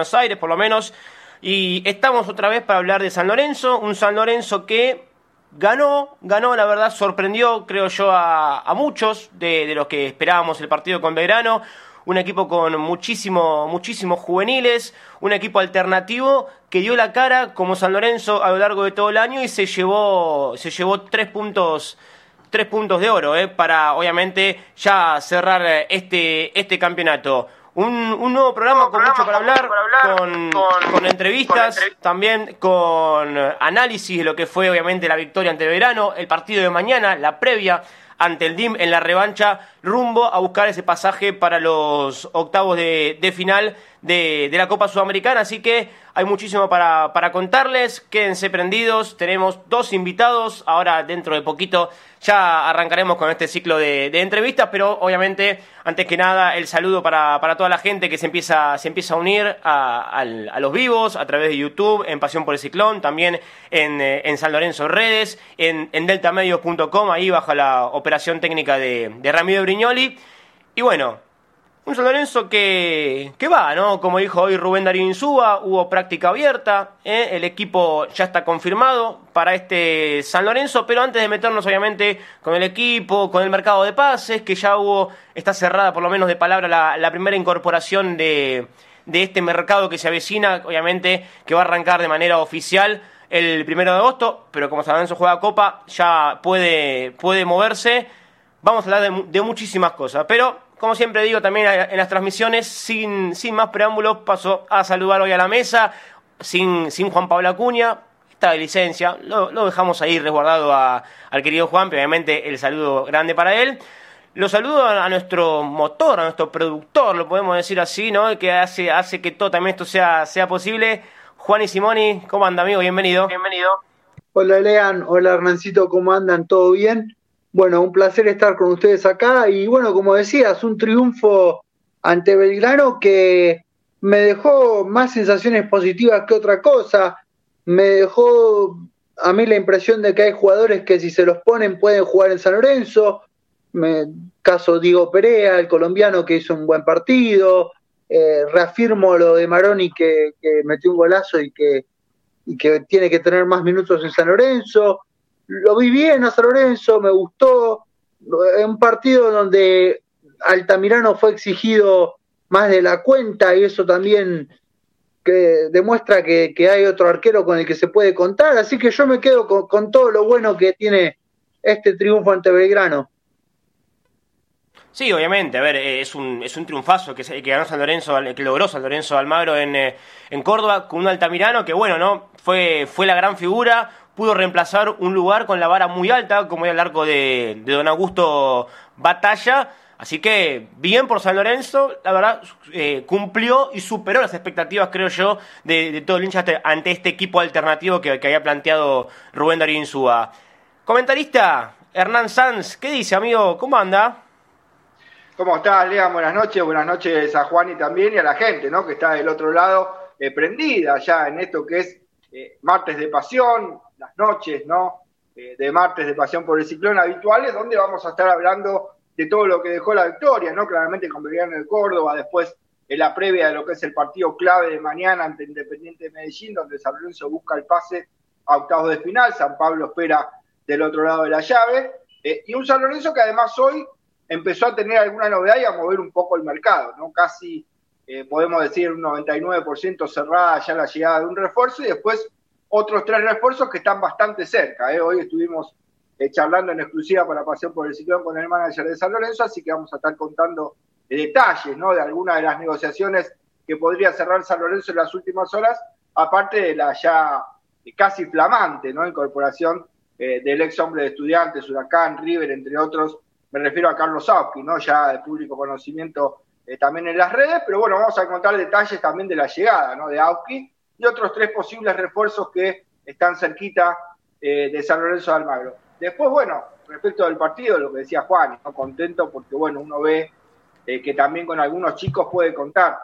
Buenos Aires, por lo menos. Y estamos otra vez para hablar de San Lorenzo, un San Lorenzo que ganó, ganó, la verdad, sorprendió, creo yo, a, muchos de, los que esperábamos el partido con Belgrano. Un equipo con muchísimo, muchísimos juveniles, un equipo alternativo que dio la cara como San Lorenzo a lo largo de todo el año y se llevó, se llevó tres puntos tres puntos de oro, eh, para obviamente ya cerrar este, este campeonato. Un, nuevo programa con mucho para hablar, con, entrevistas, también con análisis de lo que fue obviamente la victoria ante Verano, el partido de mañana, la previa ante el DIM en la revancha, rumbo a buscar ese pasaje para los octavos de, final de, de, la Copa Sudamericana. Así que hay muchísimo para, para contarles, quédense prendidos, tenemos dos invitados, ahora dentro de poquito ya arrancaremos con este ciclo de, entrevistas, pero obviamente, antes que nada, el saludo para, para toda la gente que se empieza, se empieza a unir a, los vivos a través de YouTube, en Pasión por el Ciclón, también en, eh, San Lorenzo Redes, en, en deltamedios.com, ahí bajo la operación técnica de, de Ramiro Brignoli. Y bueno, un San Lorenzo que, que va, ¿no? Como dijo hoy Rubén Darío Insúa, hubo práctica abierta, ¿eh? el equipo ya está confirmado para este San Lorenzo, pero antes de meternos obviamente con el equipo, con el mercado de pases, que ya hubo, está cerrada por lo menos de palabra la, primera incorporación de, de este mercado que se avecina, obviamente que va a arrancar de manera oficial el primero de agosto, pero como San Lorenzo juega Copa, ya puede, puede moverse. Vamos a hablar de muchísimas cosas, pero como siempre digo también en las transmisiones, sin, sin más preámbulos, paso a saludar hoy a la mesa, sin, sin Juan Pablo Acuña, está de licencia, lo, dejamos ahí resguardado al querido Juan, obviamente el saludo grande para él. Lo saludo a, nuestro motor, a nuestro productor, lo podemos decir así, ¿no? Que hace, hace que todo también esto sea, sea posible. Juan y Simoni, ¿cómo anda, amigo? Bienvenido. Bienvenido. Hola, Lean. Hola, Hernancito, ¿cómo andan? ¿Todo bien? Bueno, un placer estar con ustedes acá y bueno, como decías, un triunfo ante Belgrano que me dejó más sensaciones positivas que otra cosa, me dejó a mí la impresión de que hay jugadores que si se los ponen pueden jugar en San Lorenzo, me, caso Diego Perea, el colombiano que hizo un buen partido, eh, reafirmo lo de Maroni que, que metió un golazo y que, y que tiene que tener más minutos en San Lorenzo, lo vi bien a San Lorenzo, me gustó. Un partido donde Altamirano fue exigido más de la cuenta y eso también que demuestra que, hay otro arquero con el que se puede contar. Así que yo me quedo con, todo lo bueno que tiene este triunfo ante Belgrano. Sí, obviamente, a ver, es un, es un triunfazo que, que ganó San Lorenzo, que logró San Lorenzo Almagro en, eh, en Córdoba con un Altamirano que, bueno, ¿no? Fue, fue la gran figura, pudo reemplazar un lugar con la vara muy alta, como era el arco de, Don Augusto Batalla. Así que bien por San Lorenzo, la verdad eh, cumplió y superó las expectativas, creo yo, de, todo el hincha ante este equipo alternativo que, había planteado Rubén Darío Insúa. Comentarista Hernán Sanz, ¿qué dice, amigo? ¿Cómo anda? ¿Cómo estás, Lea? Buenas noches, buenas noches a Juan y también y a la gente, ¿no? Que está del otro lado, eh, prendida ya en esto que es eh, martes de pasión, las noches, ¿no? De martes de Pasión por el Ciclón habituales, donde vamos a estar hablando de todo lo que dejó la victoria, ¿no? Claramente con Belgrano de Córdoba, después en la previa de lo que es el partido clave de mañana ante Independiente de Medellín, donde San Lorenzo busca el pase a octavos de final, San Pablo espera del otro lado de la llave, eh, y un San Lorenzo que además hoy empezó a tener alguna novedad y a mover un poco el mercado, ¿no? Casi eh, podemos decir un 99% cerrada ya la llegada de un refuerzo y después otros tres refuerzos que están bastante cerca. ¿eh? Hoy estuvimos eh, charlando en exclusiva para Pasión por el Ciclón con el manager de San Lorenzo, así que vamos a estar contando detalles ¿no? de algunas de las negociaciones que podría cerrar San Lorenzo en las últimas horas, aparte de la ya casi flamante incorporación eh, del ex hombre de estudiantes, Huracán, River, entre otros. Me refiero a Carlos Auski, ¿no? ya de público conocimiento también en las redes, pero bueno, vamos a contar detalles también de la llegada de Auski y otros tres posibles refuerzos que están cerquita eh, de San Lorenzo de Almagro. Después, bueno, respecto del partido, lo que decía Juan, ¿no? contento porque, bueno, uno ve eh, que también con algunos chicos puede contar.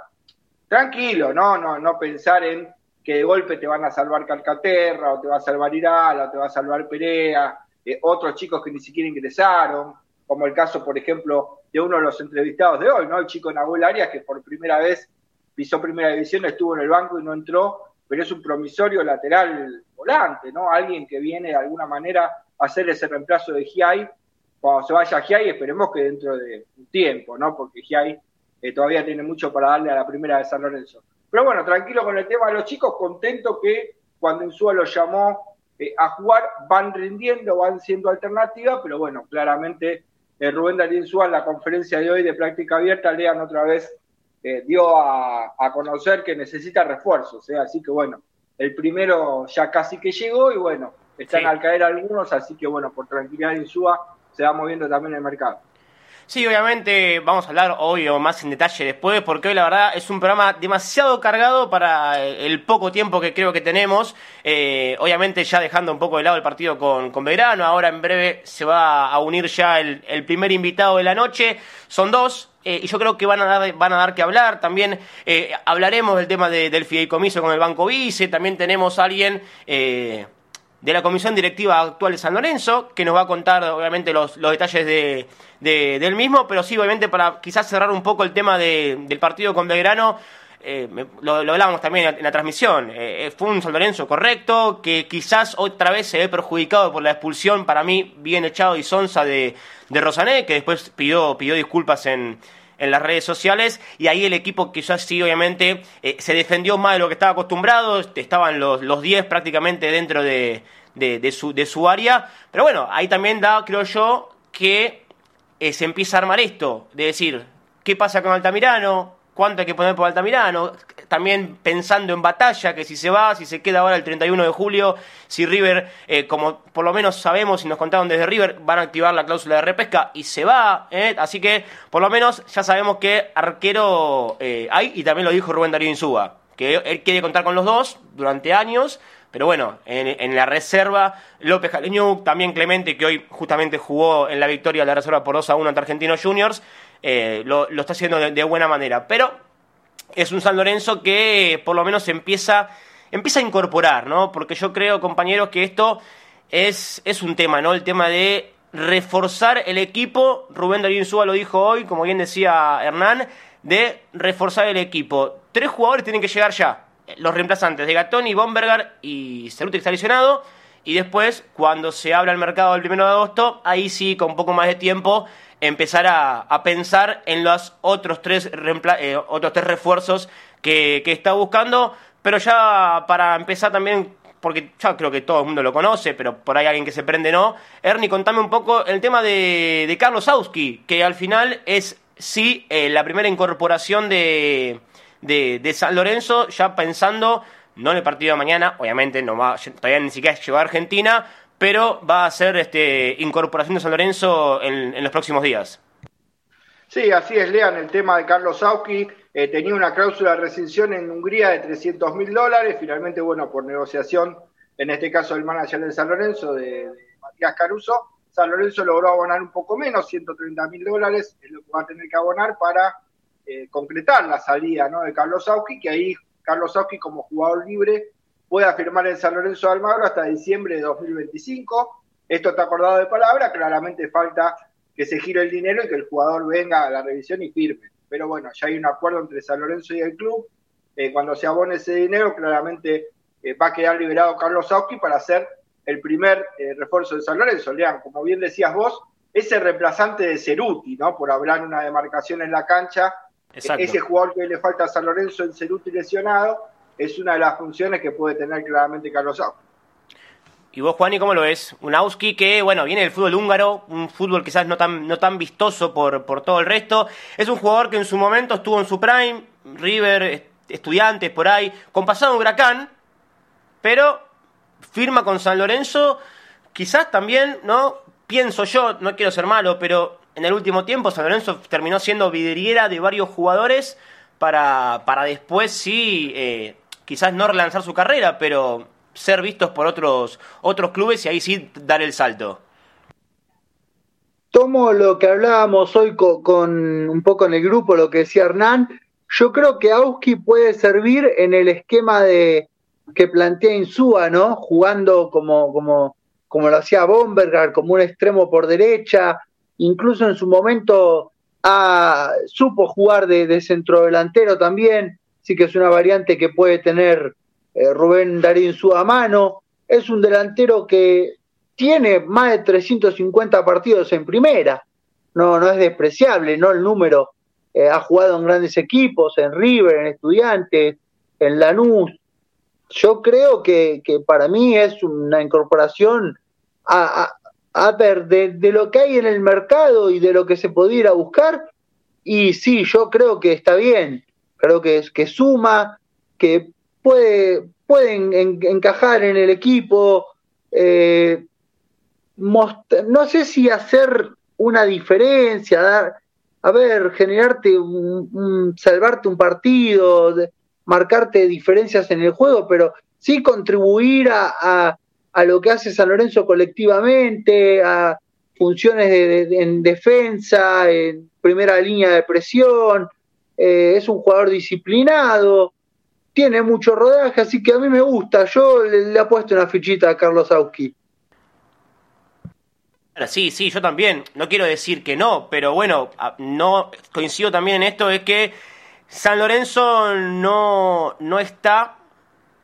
Tranquilo, ¿no? No, no pensar en que de golpe te van a salvar Calcaterra, o te va a salvar Irala, o te va a salvar Perea, eh, otros chicos que ni siquiera ingresaron, como el caso, por ejemplo, de uno de los entrevistados de hoy, ¿no? El chico Nahuel Arias, que por primera vez pisó primera división, estuvo en el banco y no entró, pero es un promisorio lateral volante, ¿no? Alguien que viene de alguna manera a hacer ese reemplazo de Giai. Cuando se vaya Giai, esperemos que dentro de un tiempo, ¿no? Porque Giai eh, todavía tiene mucho para darle a la primera de San Lorenzo. Pero bueno, tranquilo con el tema de los chicos, contento que cuando Insúa los llamó eh, a jugar, van rindiendo, van siendo alternativa, pero bueno, claramente eh, Rubén Darín Insúa en la conferencia de hoy de práctica abierta, lean otra vez, eh, dio a, conocer que necesita refuerzos, así que bueno, el primero ya casi que llegó y bueno, están al caer algunos, así que bueno, por tranquilidad de Insúa se va moviendo también el mercado. Sí, obviamente vamos a hablar hoy o más en detalle después, porque hoy la verdad es un programa demasiado cargado para el poco tiempo que creo que tenemos. Eh, obviamente ya dejando un poco de lado el partido con, con Belgrano, ahora en breve se va a unir ya el, primer invitado de la noche. Son dos, eh, y yo creo que van a dar, van a dar que hablar. También eh, hablaremos del tema del fideicomiso con el Banco Vice. También tenemos a alguien de la comisión directiva actual de San Lorenzo, que nos va a contar obviamente los, detalles de, del mismo, pero sí, obviamente para quizás cerrar un poco el tema del partido con Belgrano, eh, lo, hablábamos también en la transmisión, eh, fue un San Lorenzo correcto, que quizás otra vez se ve perjudicado por la expulsión, para mí bien echado y sonza de, de Rosané, que después pidió, pidió disculpas en, en las redes sociales y ahí el equipo quizás sí obviamente eh, se defendió más de lo que estaba acostumbrado, estaban los, los 10 prácticamente dentro de, de, su, de su área, pero bueno, ahí también da, creo yo, que eh, se empieza a armar esto, de decir, ¿qué pasa con Altamirano? ¿Cuánto hay que poner por Altamirano? También pensando en batalla, que si se va, si se queda ahora el 31 de julio, si River, eh, como por lo menos sabemos y nos contaron desde River, van a activar la cláusula de repesca y se va. Eh. Así que por lo menos ya sabemos que arquero hay y también lo dijo Rubén Darío Insúa, que él quiere contar con los dos durante años pero bueno, en, la reserva, López Jaleñú, también Clemente, que hoy justamente jugó en la victoria de la reserva por 2 a 1 ante Argentinos Juniors, eh, lo, está haciendo de, buena manera. Pero es un San Lorenzo que por lo menos empieza, empieza a incorporar, ¿no? Porque yo creo, compañeros, que esto es, es un tema, ¿no? El tema de reforzar el equipo. Rubén Darío Insúa lo dijo hoy, como bien decía Hernán, de reforzar el equipo. Tres jugadores tienen que llegar ya los reemplazantes de Gatoni, Bombergar y Ceruti está lesionado. Y después, cuando se abra el mercado el 1 de agosto, ahí sí, con un poco más de tiempo, empezar a, pensar en los otros tres, eh, otros tres refuerzos que, está buscando. Pero ya para empezar también, porque ya creo que todo el mundo lo conoce, pero por ahí alguien que se prende no. Ernie, contame un poco el tema de, Carlos Auski, que al final es sí eh, la primera incorporación de de, San Lorenzo, ya pensando, no en el partido de mañana, obviamente no va, todavía ni siquiera llegó a Argentina, pero va a ser este, incorporación de San Lorenzo en, los próximos días. Sí, así es, lean el tema de Carlos Sauki. Eh, tenía una cláusula de rescisión en Hungría de 300 mil dólares. Finalmente, bueno, por negociación, en este caso el manager de San Lorenzo, de, Matías Caruso, San Lorenzo logró abonar un poco menos, 130 mil dólares, es lo que va a tener que abonar para eh, concretar la salida ¿no? de Carlos Sauki, que ahí Carlos Sauki como jugador libre pueda firmar en San Lorenzo de Almagro hasta diciembre de 2025. Esto está acordado de palabra, claramente falta que se gire el dinero y que el jugador venga a la revisión y firme. Pero bueno, ya hay un acuerdo entre San Lorenzo y el club. Eh, cuando se abone ese dinero, claramente eh, va a quedar liberado Carlos Sauki para hacer el primer refuerzo de San Lorenzo. Lean, como bien decías vos, ese reemplazante de Ceruti, ¿no? Por hablar una demarcación en la cancha ese jugador que le falta a San Lorenzo en Ceruti lesionado es una de las funciones que puede tener claramente Carlos Auski. ¿Y vos, Juan, y cómo lo ves? Un Auski que, bueno, viene del fútbol húngaro, un fútbol quizás no tan, no tan vistoso por, por todo el resto. Es un jugador que en su momento estuvo en su prime, River, estudiantes, por ahí, con pasado huracán, pero firma con San Lorenzo, quizás también, ¿no? Pienso yo, no quiero ser malo, pero en el último tiempo San Lorenzo terminó siendo vidriera de varios jugadores para, para después sí, eh, quizás no relanzar su carrera, pero ser vistos por otros, otros clubes y ahí sí dar el salto. Tomo lo que hablábamos hoy con, un poco en el grupo, lo que decía Hernán. Yo creo que Auski puede servir en el esquema de que plantea Insúa, ¿no? Jugando como, como, como lo hacía Bombergar, como un extremo por derecha, incluso en su momento supo jugar de centrodelantero también, Así que es una variante que puede tener eh, Rubén Darín su a mano. Es un delantero que tiene más de 350 partidos en primera. No, no es despreciable, ¿no? El número. Eh, ha jugado en grandes equipos, en River, en Estudiantes, en Lanús. Yo creo que, que para mí es una incorporación a, a, ver de, de, lo que hay en el mercado y de lo que se pudiera buscar. Y sí, yo creo que está bien. Creo que, que suma, que puede, pueden encajar en el equipo. Eh, no sé si hacer una diferencia, dar, a ver, generarte un, salvarte un partido, marcarte diferencias en el juego, pero sí contribuir a, a, lo que hace San Lorenzo colectivamente, a funciones de, en defensa, en primera línea de presión, eh, es un jugador disciplinado, tiene mucho rodaje, así que a mí me gusta. Yo le, le he puesto una fichita a Carlos Auski. Sí, sí, yo también. No quiero decir que no, pero bueno, no coincido también en esto, es que San Lorenzo no, no está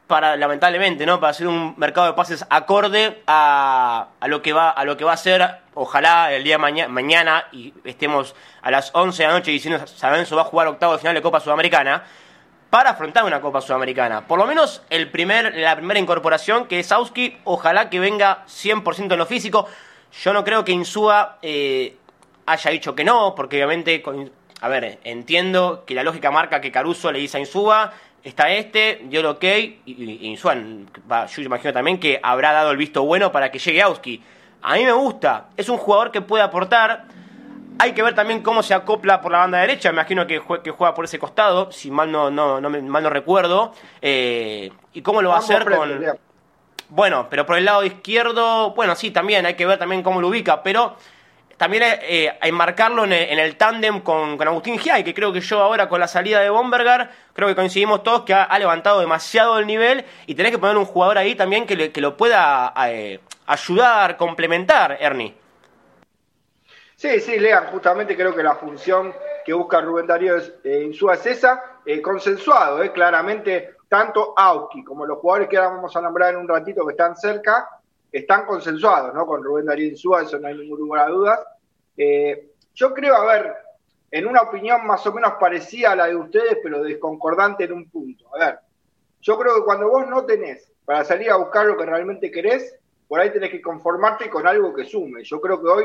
para, lamentablemente, ¿no? Para hacer un mercado de pases acorde a, a lo que va, a lo que va a ser, ojalá el día mañana, mañana y estemos a las 11 de la noche diciendo San va a jugar octavo de final de Copa Sudamericana para afrontar una Copa Sudamericana. Por lo menos el primer, la primera incorporación que es Auski, ojalá que venga 100% en lo físico. Yo no creo que Insúa eh, haya dicho que no, porque obviamente, a ver, entiendo que la lógica marca que Caruso le dice a Insúa, está este, dio el ok, y, Insúa, yo imagino también que habrá dado el visto bueno para que llegue Auski. A mí me gusta, es un jugador que puede aportar. Hay que ver también cómo se acopla por la banda derecha. Me imagino que, juega, que juega por ese costado, si mal no, no, no, mal no recuerdo. Eh, y cómo lo va a hacer con. Bueno, pero por el lado izquierdo, bueno, sí, también hay que ver también cómo lo ubica, pero también eh, enmarcarlo en el, tándem con, Agustín Giai, que creo que yo ahora con la salida de Bombergar, creo que coincidimos todos que ha, levantado demasiado el nivel y tenés que poner un jugador ahí también que, que lo pueda eh, ayudar, complementar, Ernie. Sí, sí, Lean, justamente creo que la función que busca Rubén Darío es, eh, es esa, eh, consensuado, eh, claramente tanto Auski como los jugadores que ahora vamos a nombrar en un ratito que están cerca, están consensuados, ¿no? Con Rubén Darío Insúa, eso no hay ninguna duda. Eh, yo creo, a ver, en una opinión más o menos parecida a la de ustedes, pero desconcordante en un punto. A ver, yo creo que cuando vos no tenés para salir a buscar lo que realmente querés, por ahí tenés que conformarte con algo que sume. Yo creo que hoy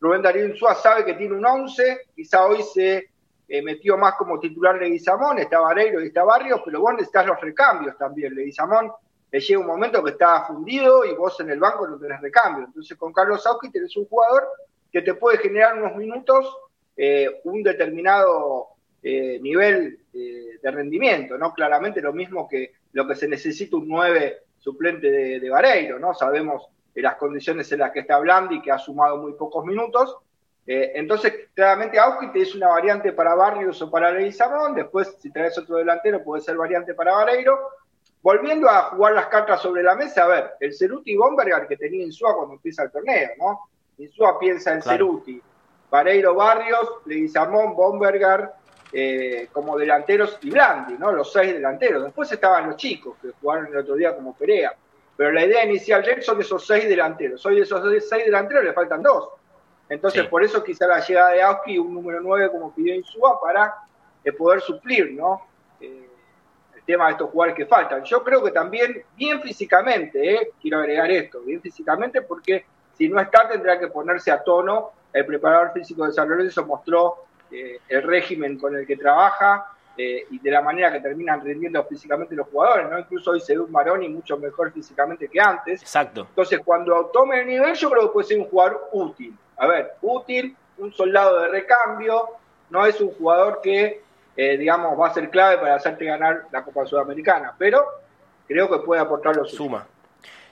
Rubén Darío Insúa sabe que tiene un 11, quizá hoy se eh, metió más como titular Leguizamón, está Vareiro y está Barrios, pero vos necesitas los recambios también. Leguizamón le llega un momento que está fundido y vos en el banco no tenés recambio. Entonces con Carlos Sauki tenés un jugador que te puede generar unos minutos eh, un determinado eh, nivel de rendimiento, ¿no? Claramente lo mismo que lo que se necesita un 9 suplente de, de Vareiro, ¿no? Sabemos las condiciones en las que está Blandi, que ha sumado muy pocos minutos, eh, entonces, claramente Auski te es una variante para Barrios o para Leguizamón, después si traes otro delantero puede ser variante para Vareiro. Volviendo a jugar las cartas sobre la mesa, a ver, el Ceruti y Bombergar que tenía Insúa cuando empieza el torneo, ¿no? Insúa piensa en Ceruti, Vareiro Barrios, Leguizamón, Bombergar, eh, como delanteros y Blandi, ¿no? Los seis delanteros. Después estaban los chicos que jugaron el otro día como Perea. Pero la idea inicial de son esos seis delanteros. Hoy de esos seis delanteros le faltan dos. Entonces, por eso quizá la llegada de Auski, un número 9 como pidió Insúa, para eh, poder suplir, ¿no? Eh, el tema de estos jugadores que faltan. Yo creo que también, bien físicamente, quiero agregar esto, bien físicamente, porque si no está, tendrá que ponerse a tono. El preparador físico de San Lorenzo mostró el régimen con el que trabaja y de la manera que terminan rindiendo físicamente los jugadores, ¿no? Incluso hoy se ve un Maroni mucho mejor físicamente que antes. Exacto. Entonces, cuando tome el nivel, yo creo que puede ser un jugador útil a ver, útil, un soldado de recambio, no es un jugador que, eh, digamos, va a ser clave para hacerte ganar la Copa Sudamericana, pero creo que puede aportar lo Suma.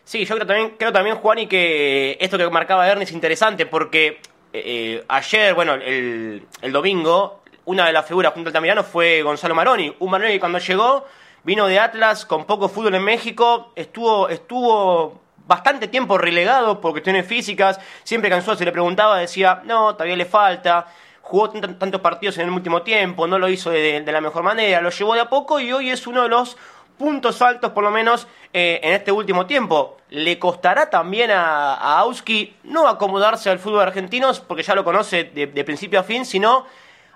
Sí, yo creo también, creo también, Juan, y que esto que marcaba Ernie es interesante porque eh, eh, ayer, bueno, el, el, domingo, una de las figuras junto al Tamirano fue Gonzalo Maroni. Un Maroni que cuando llegó vino de Atlas con poco fútbol en México, estuvo, estuvo bastante tiempo relegado por cuestiones físicas. Siempre que se le preguntaba, decía, no, todavía le falta. jugó tantos partidos en el último tiempo, no lo hizo de, la mejor manera, lo llevó de a poco y hoy es uno de los puntos altos, por lo menos eh, en este último tiempo. Le costará también a, a, Auski no acomodarse al fútbol argentino, porque ya lo conoce de, principio a fin, sino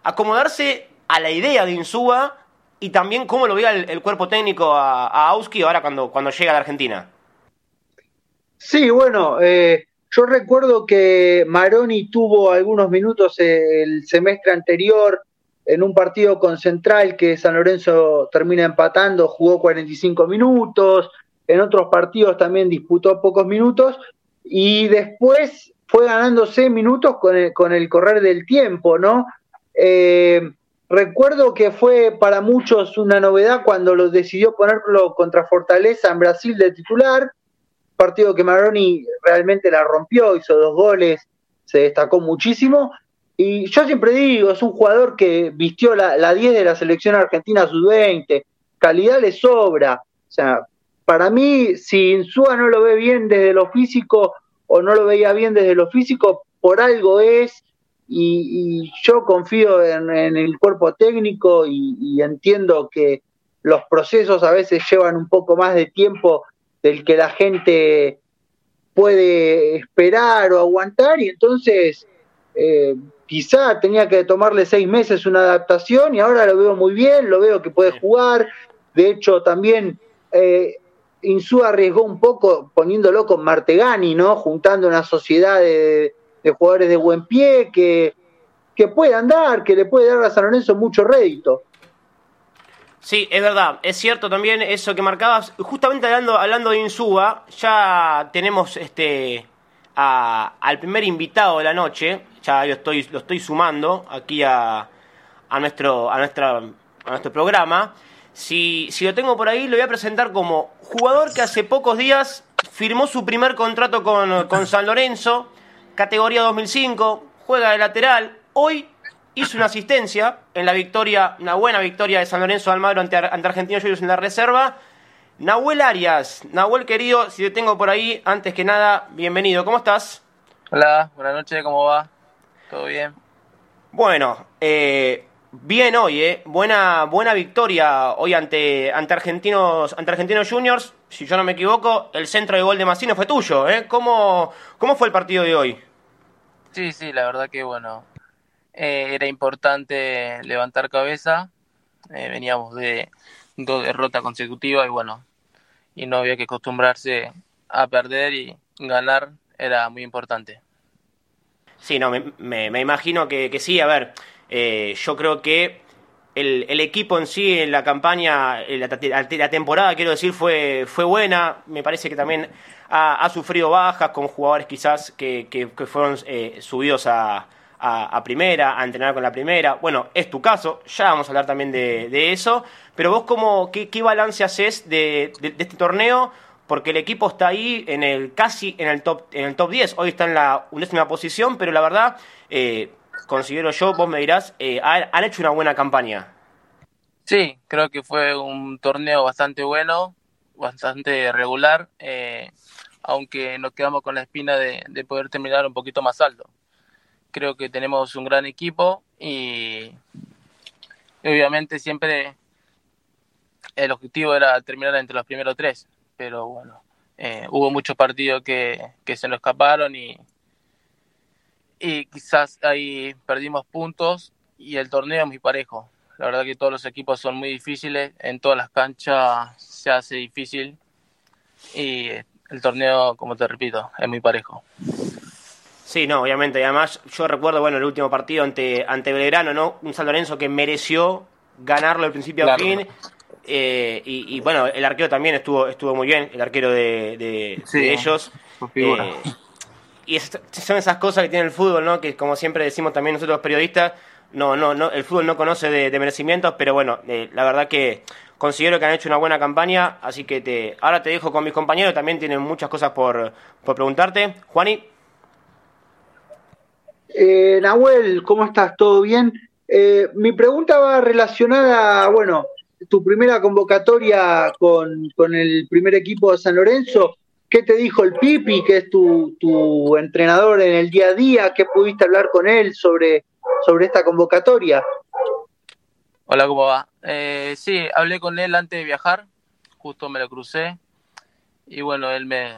acomodarse a la idea de Insúa y también cómo lo vea el, cuerpo técnico a, a, Auski ahora cuando, cuando llega a la Argentina. Sí, bueno, eh, yo recuerdo que Maroni tuvo algunos minutos el semestre anterior en un partido con Central que San Lorenzo termina empatando, jugó 45 minutos, en otros partidos también disputó pocos minutos y después fue ganándose minutos con el, con el correr del tiempo, ¿no? Eh, recuerdo que fue para muchos una novedad cuando lo decidió ponerlo contra Fortaleza en Brasil de titular, partido que Maroni realmente la rompió, hizo dos goles, se destacó muchísimo. Y yo siempre digo, es un jugador que vistió la, la 10 de la selección argentina sub-20, calidad le sobra. O sea, para mí, si Insúa no lo ve bien desde lo físico o no lo veía bien desde lo físico, por algo es. Y, yo confío en, el cuerpo técnico y entiendo que los procesos a veces llevan un poco más de tiempo del que la gente puede esperar o aguantar y entonces eh, quizá tenía que tomarle seis meses una adaptación y ahora lo veo muy bien, lo veo que puede jugar, de hecho también eh, Insú arriesgó un poco poniéndolo con Martegani, ¿no? Juntando una sociedad de, jugadores de buen pie que, que puede andar, que le puede dar a San Lorenzo mucho rédito. Sí, es verdad, es cierto también eso que marcabas. Justamente hablando, hablando de Insúa, ya tenemos este al primer invitado de la noche, ya lo estoy, lo estoy sumando aquí a, a, nuestro, a, nuestra, a nuestro programa. Si, si lo tengo por ahí, lo voy a presentar como jugador que hace pocos días firmó su primer contrato con, con San Lorenzo, categoría 2005, juega de lateral. Hoy hizo una asistencia en la victoria, una buena victoria de San Lorenzo de Almagro ante, ante Argentinos Juniors en la reserva. Nahuel Arias, Nahuel querido, si te tengo por ahí, antes que nada, bienvenido, ¿cómo estás? Hola, buenas noches, ¿cómo va? ¿Todo bien? Bueno, eh, bien hoy, eh. Buena, buena victoria hoy ante, ante, Argentinos, ante Argentinos Juniors. Si yo no me equivoco, el centro de gol de Massino fue tuyo, ¿eh? ¿Cómo, ¿Cómo fue el partido de hoy? Sí, sí, la verdad que bueno, eh, era importante levantar cabeza. Eh, veníamos de dos derrotas consecutivas y bueno, y no había que acostumbrarse a perder y ganar era muy importante. Sí, no, me, me, imagino que, que, sí. A ver, eh, yo creo que el, el, equipo en sí, en la campaña, la, la, temporada, quiero decir, fue, fue buena. Me parece que también ha, ha sufrido bajas con jugadores quizás que, que, que fueron subidos a, a, primera, a entrenar con la primera. Bueno, es tu caso, ya vamos a hablar también de, eso. Pero vos, cómo, qué, balance haces de, este torneo? Porque el equipo está ahí en el casi en el top en el top 10. Hoy está en la undécima posición, pero la verdad, eh, considero yo, vos me dirás, eh, han hecho una buena campaña. Sí, creo que fue un torneo bastante bueno, bastante regular, eh, aunque nos quedamos con la espina de, poder terminar un poquito más alto creo que tenemos un gran equipo y obviamente siempre el objetivo era terminar entre los primeros tres, pero bueno, eh, hubo muchos partidos que, se nos escaparon y, y quizás ahí perdimos puntos y el torneo es muy parejo. La verdad que todos los equipos son muy difíciles, en todas las canchas se hace difícil y el torneo, como te repito, es muy parejo. Sí, no, obviamente. Y además, yo recuerdo, bueno, el último partido ante, ante Belgrano, ¿no? Un San Lorenzo que mereció ganarlo al principio al fin. Eh, y, bueno, el arquero también estuvo estuvo muy bien, el arquero de, de, ellos. Eh, y son esas cosas que tiene el fútbol, ¿no? Que como siempre decimos también nosotros los periodistas, no, no, no, el fútbol no conoce de, merecimientos, pero bueno, eh, la verdad que considero que han hecho una buena campaña, así que te, ahora te dejo con mis compañeros, también tienen muchas cosas por, por preguntarte. Juani. Eh, Nahuel, ¿cómo estás? ¿Todo bien? Eh, mi pregunta va relacionada, bueno, tu primera convocatoria con, el primer equipo de San Lorenzo. ¿Qué te dijo el Pipi, que es tu, entrenador en el día a día? ¿Qué pudiste hablar con él sobre sobre esta convocatoria. Hola, ¿cómo va? Eh, sí, hablé con él antes de viajar, justo me lo crucé y bueno, él me,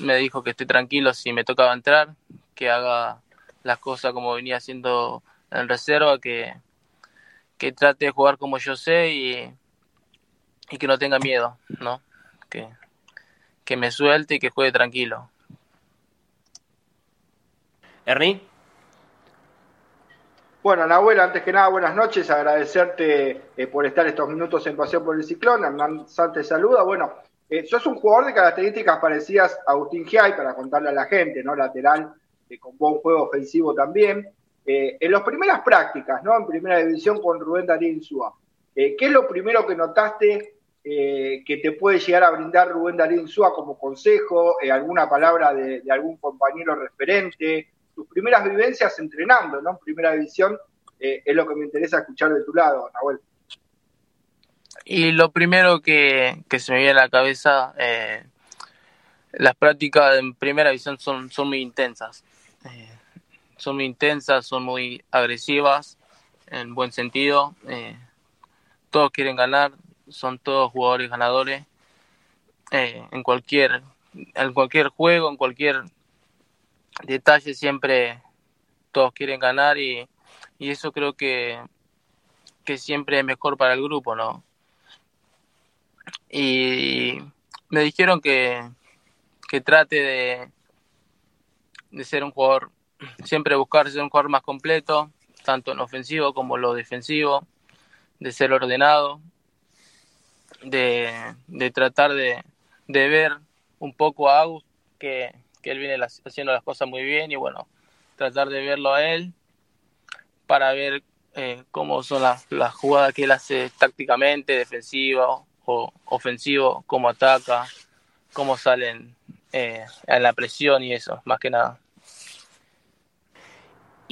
me dijo que esté tranquilo si me tocaba entrar, que haga las cosas como venía haciendo en reserva, que, que trate de jugar como yo sé y, y que no tenga miedo, ¿no? Que, que me suelte y que juegue tranquilo. Ernie. Bueno, Nahuel, antes que nada, buenas noches, agradecerte eh, por estar estos minutos en Paseo por el Ciclón. Hernán Santos saluda. Bueno, eh, sos un jugador de características parecidas a Agustín Giai, para contarle a la gente, ¿no? Lateral, eh, con buen juego ofensivo también. en las primeras prácticas, ¿no? En primera división con Rubén Darío Insúa. ¿Qué es lo primero que notaste que te puede llegar a brindar Rubén Darío Insúa como consejo? ¿Alguna palabra de, algún compañero referente? tus primeras vivencias entrenando, ¿no? En primera división, eh, es lo que me interesa escuchar de tu lado, Nahuel. Y lo primero que, se me viene a la cabeza, eh, las prácticas en primera división son, son muy intensas. Eh, son muy intensas, son muy agresivas, en buen sentido. todos quieren ganar, son todos jugadores ganadores. en cualquier en cualquier juego, en cualquier detalle siempre todos quieren ganar y, eso creo que, que siempre es mejor para el grupo, ¿no? Y me dijeron que, que trate de, de ser un jugador, siempre buscar ser un jugador más completo, tanto en ofensivo como en lo defensivo, de ser ordenado, de, de tratar de, de ver un poco a Agus que, que él viene haciendo las cosas muy bien y bueno, tratar de verlo a él para ver eh, cómo son las, jugadas que él hace tácticamente, defensivo o ofensivo, cómo ataca, cómo salen eh, en la presión y eso, más que nada.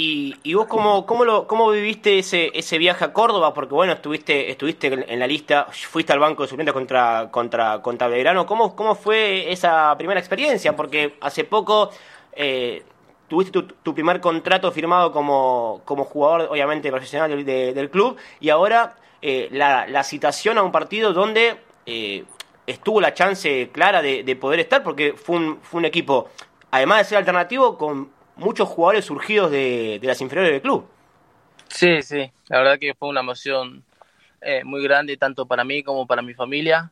¿Y, y vos cómo, cómo, lo, cómo viviste ese, ese viaje a Córdoba? Porque bueno, estuviste, estuviste en la lista, fuiste al banco de suplentes contra, contra, contra Belgrano. ¿Cómo, ¿Cómo fue esa primera experiencia? Porque hace poco eh, tuviste tu, primer contrato firmado como, como jugador, obviamente, profesional del, club, y ahora eh, la, la, citación a un partido donde eh, estuvo la chance clara de, de, poder estar, porque fue un, fue un equipo, además de ser alternativo, con muchos jugadores surgidos de, las inferiores del club. Sí, sí, la verdad que fue una emoción eh, muy grande tanto para mí como para mi familia.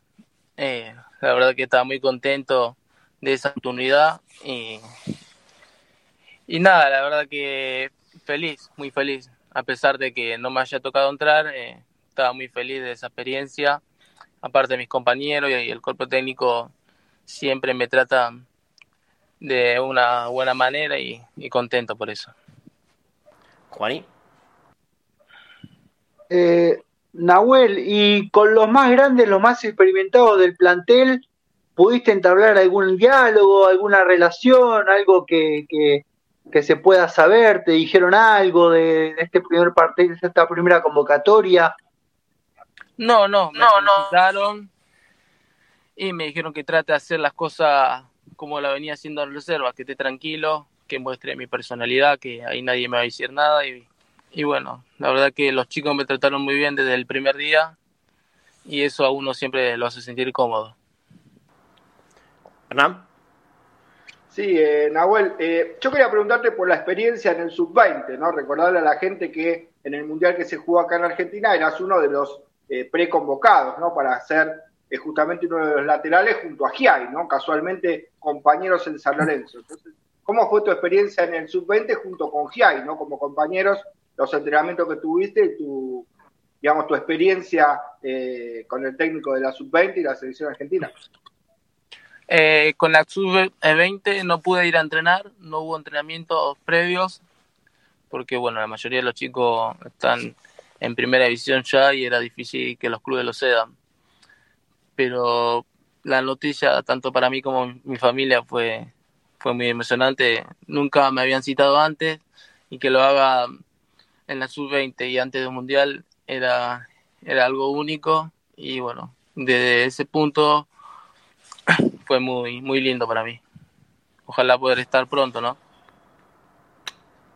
Eh, la verdad que estaba muy contento de esa oportunidad y, y nada, la verdad que feliz, muy feliz. A pesar de que no me haya tocado entrar, eh, estaba muy feliz de esa experiencia. Aparte de mis compañeros y el cuerpo técnico siempre me tratan de una buena manera y, contento por eso. Juaní. Eh, Nahuel, y con los más grandes, los más experimentados del plantel, ¿pudiste entablar algún diálogo, alguna relación, algo que, que, se pueda saber? ¿Te dijeron algo de, este primer partido, de esta primera convocatoria? No, no, me no, y me dijeron que trate de hacer las cosas como la venía haciendo en reserva, que esté tranquilo, que muestre mi personalidad, que ahí nadie me va a decir nada y, y bueno, la verdad que los chicos me trataron muy bien desde el primer día y eso a uno siempre lo hace sentir cómodo. Hernán. Sí, eh, Nahuel, eh, yo quería preguntarte por la experiencia en el sub-20, ¿no? Recordarle a la gente que en el Mundial que se jugó acá en Argentina eras uno de los eh, preconvocados, ¿no? Para ser es justamente uno de los laterales junto a Giai, ¿no? Casualmente compañeros en San Lorenzo. Entonces, ¿cómo fue tu experiencia en el sub-20 junto con Giai, ¿no? Como compañeros, los entrenamientos que tuviste y tu, digamos, tu experiencia eh, con el técnico de la sub-20 y la selección argentina? Eh, con la sub-20 no pude ir a entrenar, no hubo entrenamientos previos, porque bueno, la mayoría de los chicos están en primera división ya y era difícil que los clubes lo cedan pero la noticia, tanto para mí como mi familia, fue, fue muy emocionante. Nunca me habían citado antes y que lo haga en la sub-20 y antes del mundial era, era algo único y bueno, desde ese punto fue muy, muy lindo para mí. Ojalá poder estar pronto, ¿no?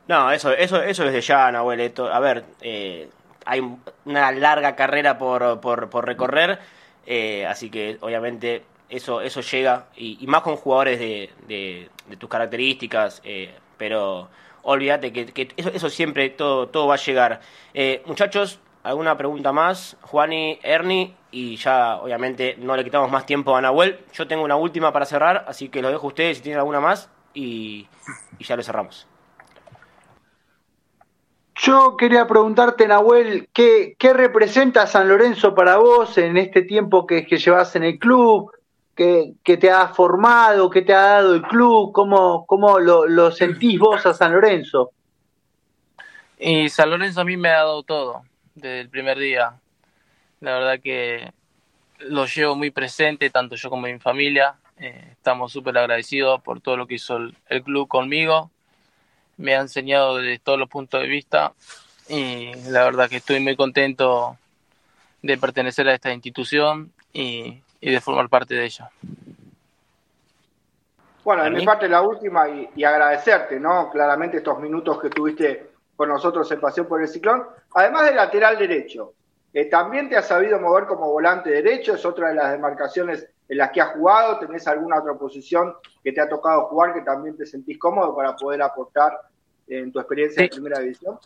No, eso, eso, eso es de ya, Nahuel. A ver, eh, hay una larga carrera por, por, por recorrer, eh, así que obviamente eso, eso llega, y, más con jugadores de, de, tus características, eh, pero olvídate que, eso, eso, siempre todo, todo va a llegar. Eh, muchachos, ¿alguna pregunta más? Juani, Ernie, y ya obviamente no le quitamos más tiempo a Nahuel. Yo tengo una última para cerrar, así que lo dejo a ustedes si tienen alguna más, y, y ya lo cerramos. Yo quería preguntarte, Nahuel, ¿qué, ¿qué, representa San Lorenzo para vos en este tiempo que, que llevas en el club? ¿Qué, ¿Qué, te ha formado? ¿Qué te ha dado el club? ¿Cómo, lo, sentís vos a San Lorenzo? Y San Lorenzo a mí me ha dado todo desde el primer día. La verdad que lo llevo muy presente, tanto yo como mi familia. Eh, estamos súper agradecidos por todo lo que hizo el club conmigo me ha enseñado desde todos los puntos de vista y la verdad que estoy muy contento de pertenecer a esta institución y, y de formar parte de ella. Bueno, de mi parte la última y, y, agradecerte, ¿no? Claramente estos minutos que tuviste con nosotros en Pasión por el Ciclón. Además del lateral derecho, eh, también te has sabido mover como volante derecho, es otra de las demarcaciones en las que has jugado. ¿Tenés alguna otra posición que te ha tocado jugar que también te sentís cómodo para poder aportar en tu experiencia sí. en primera división?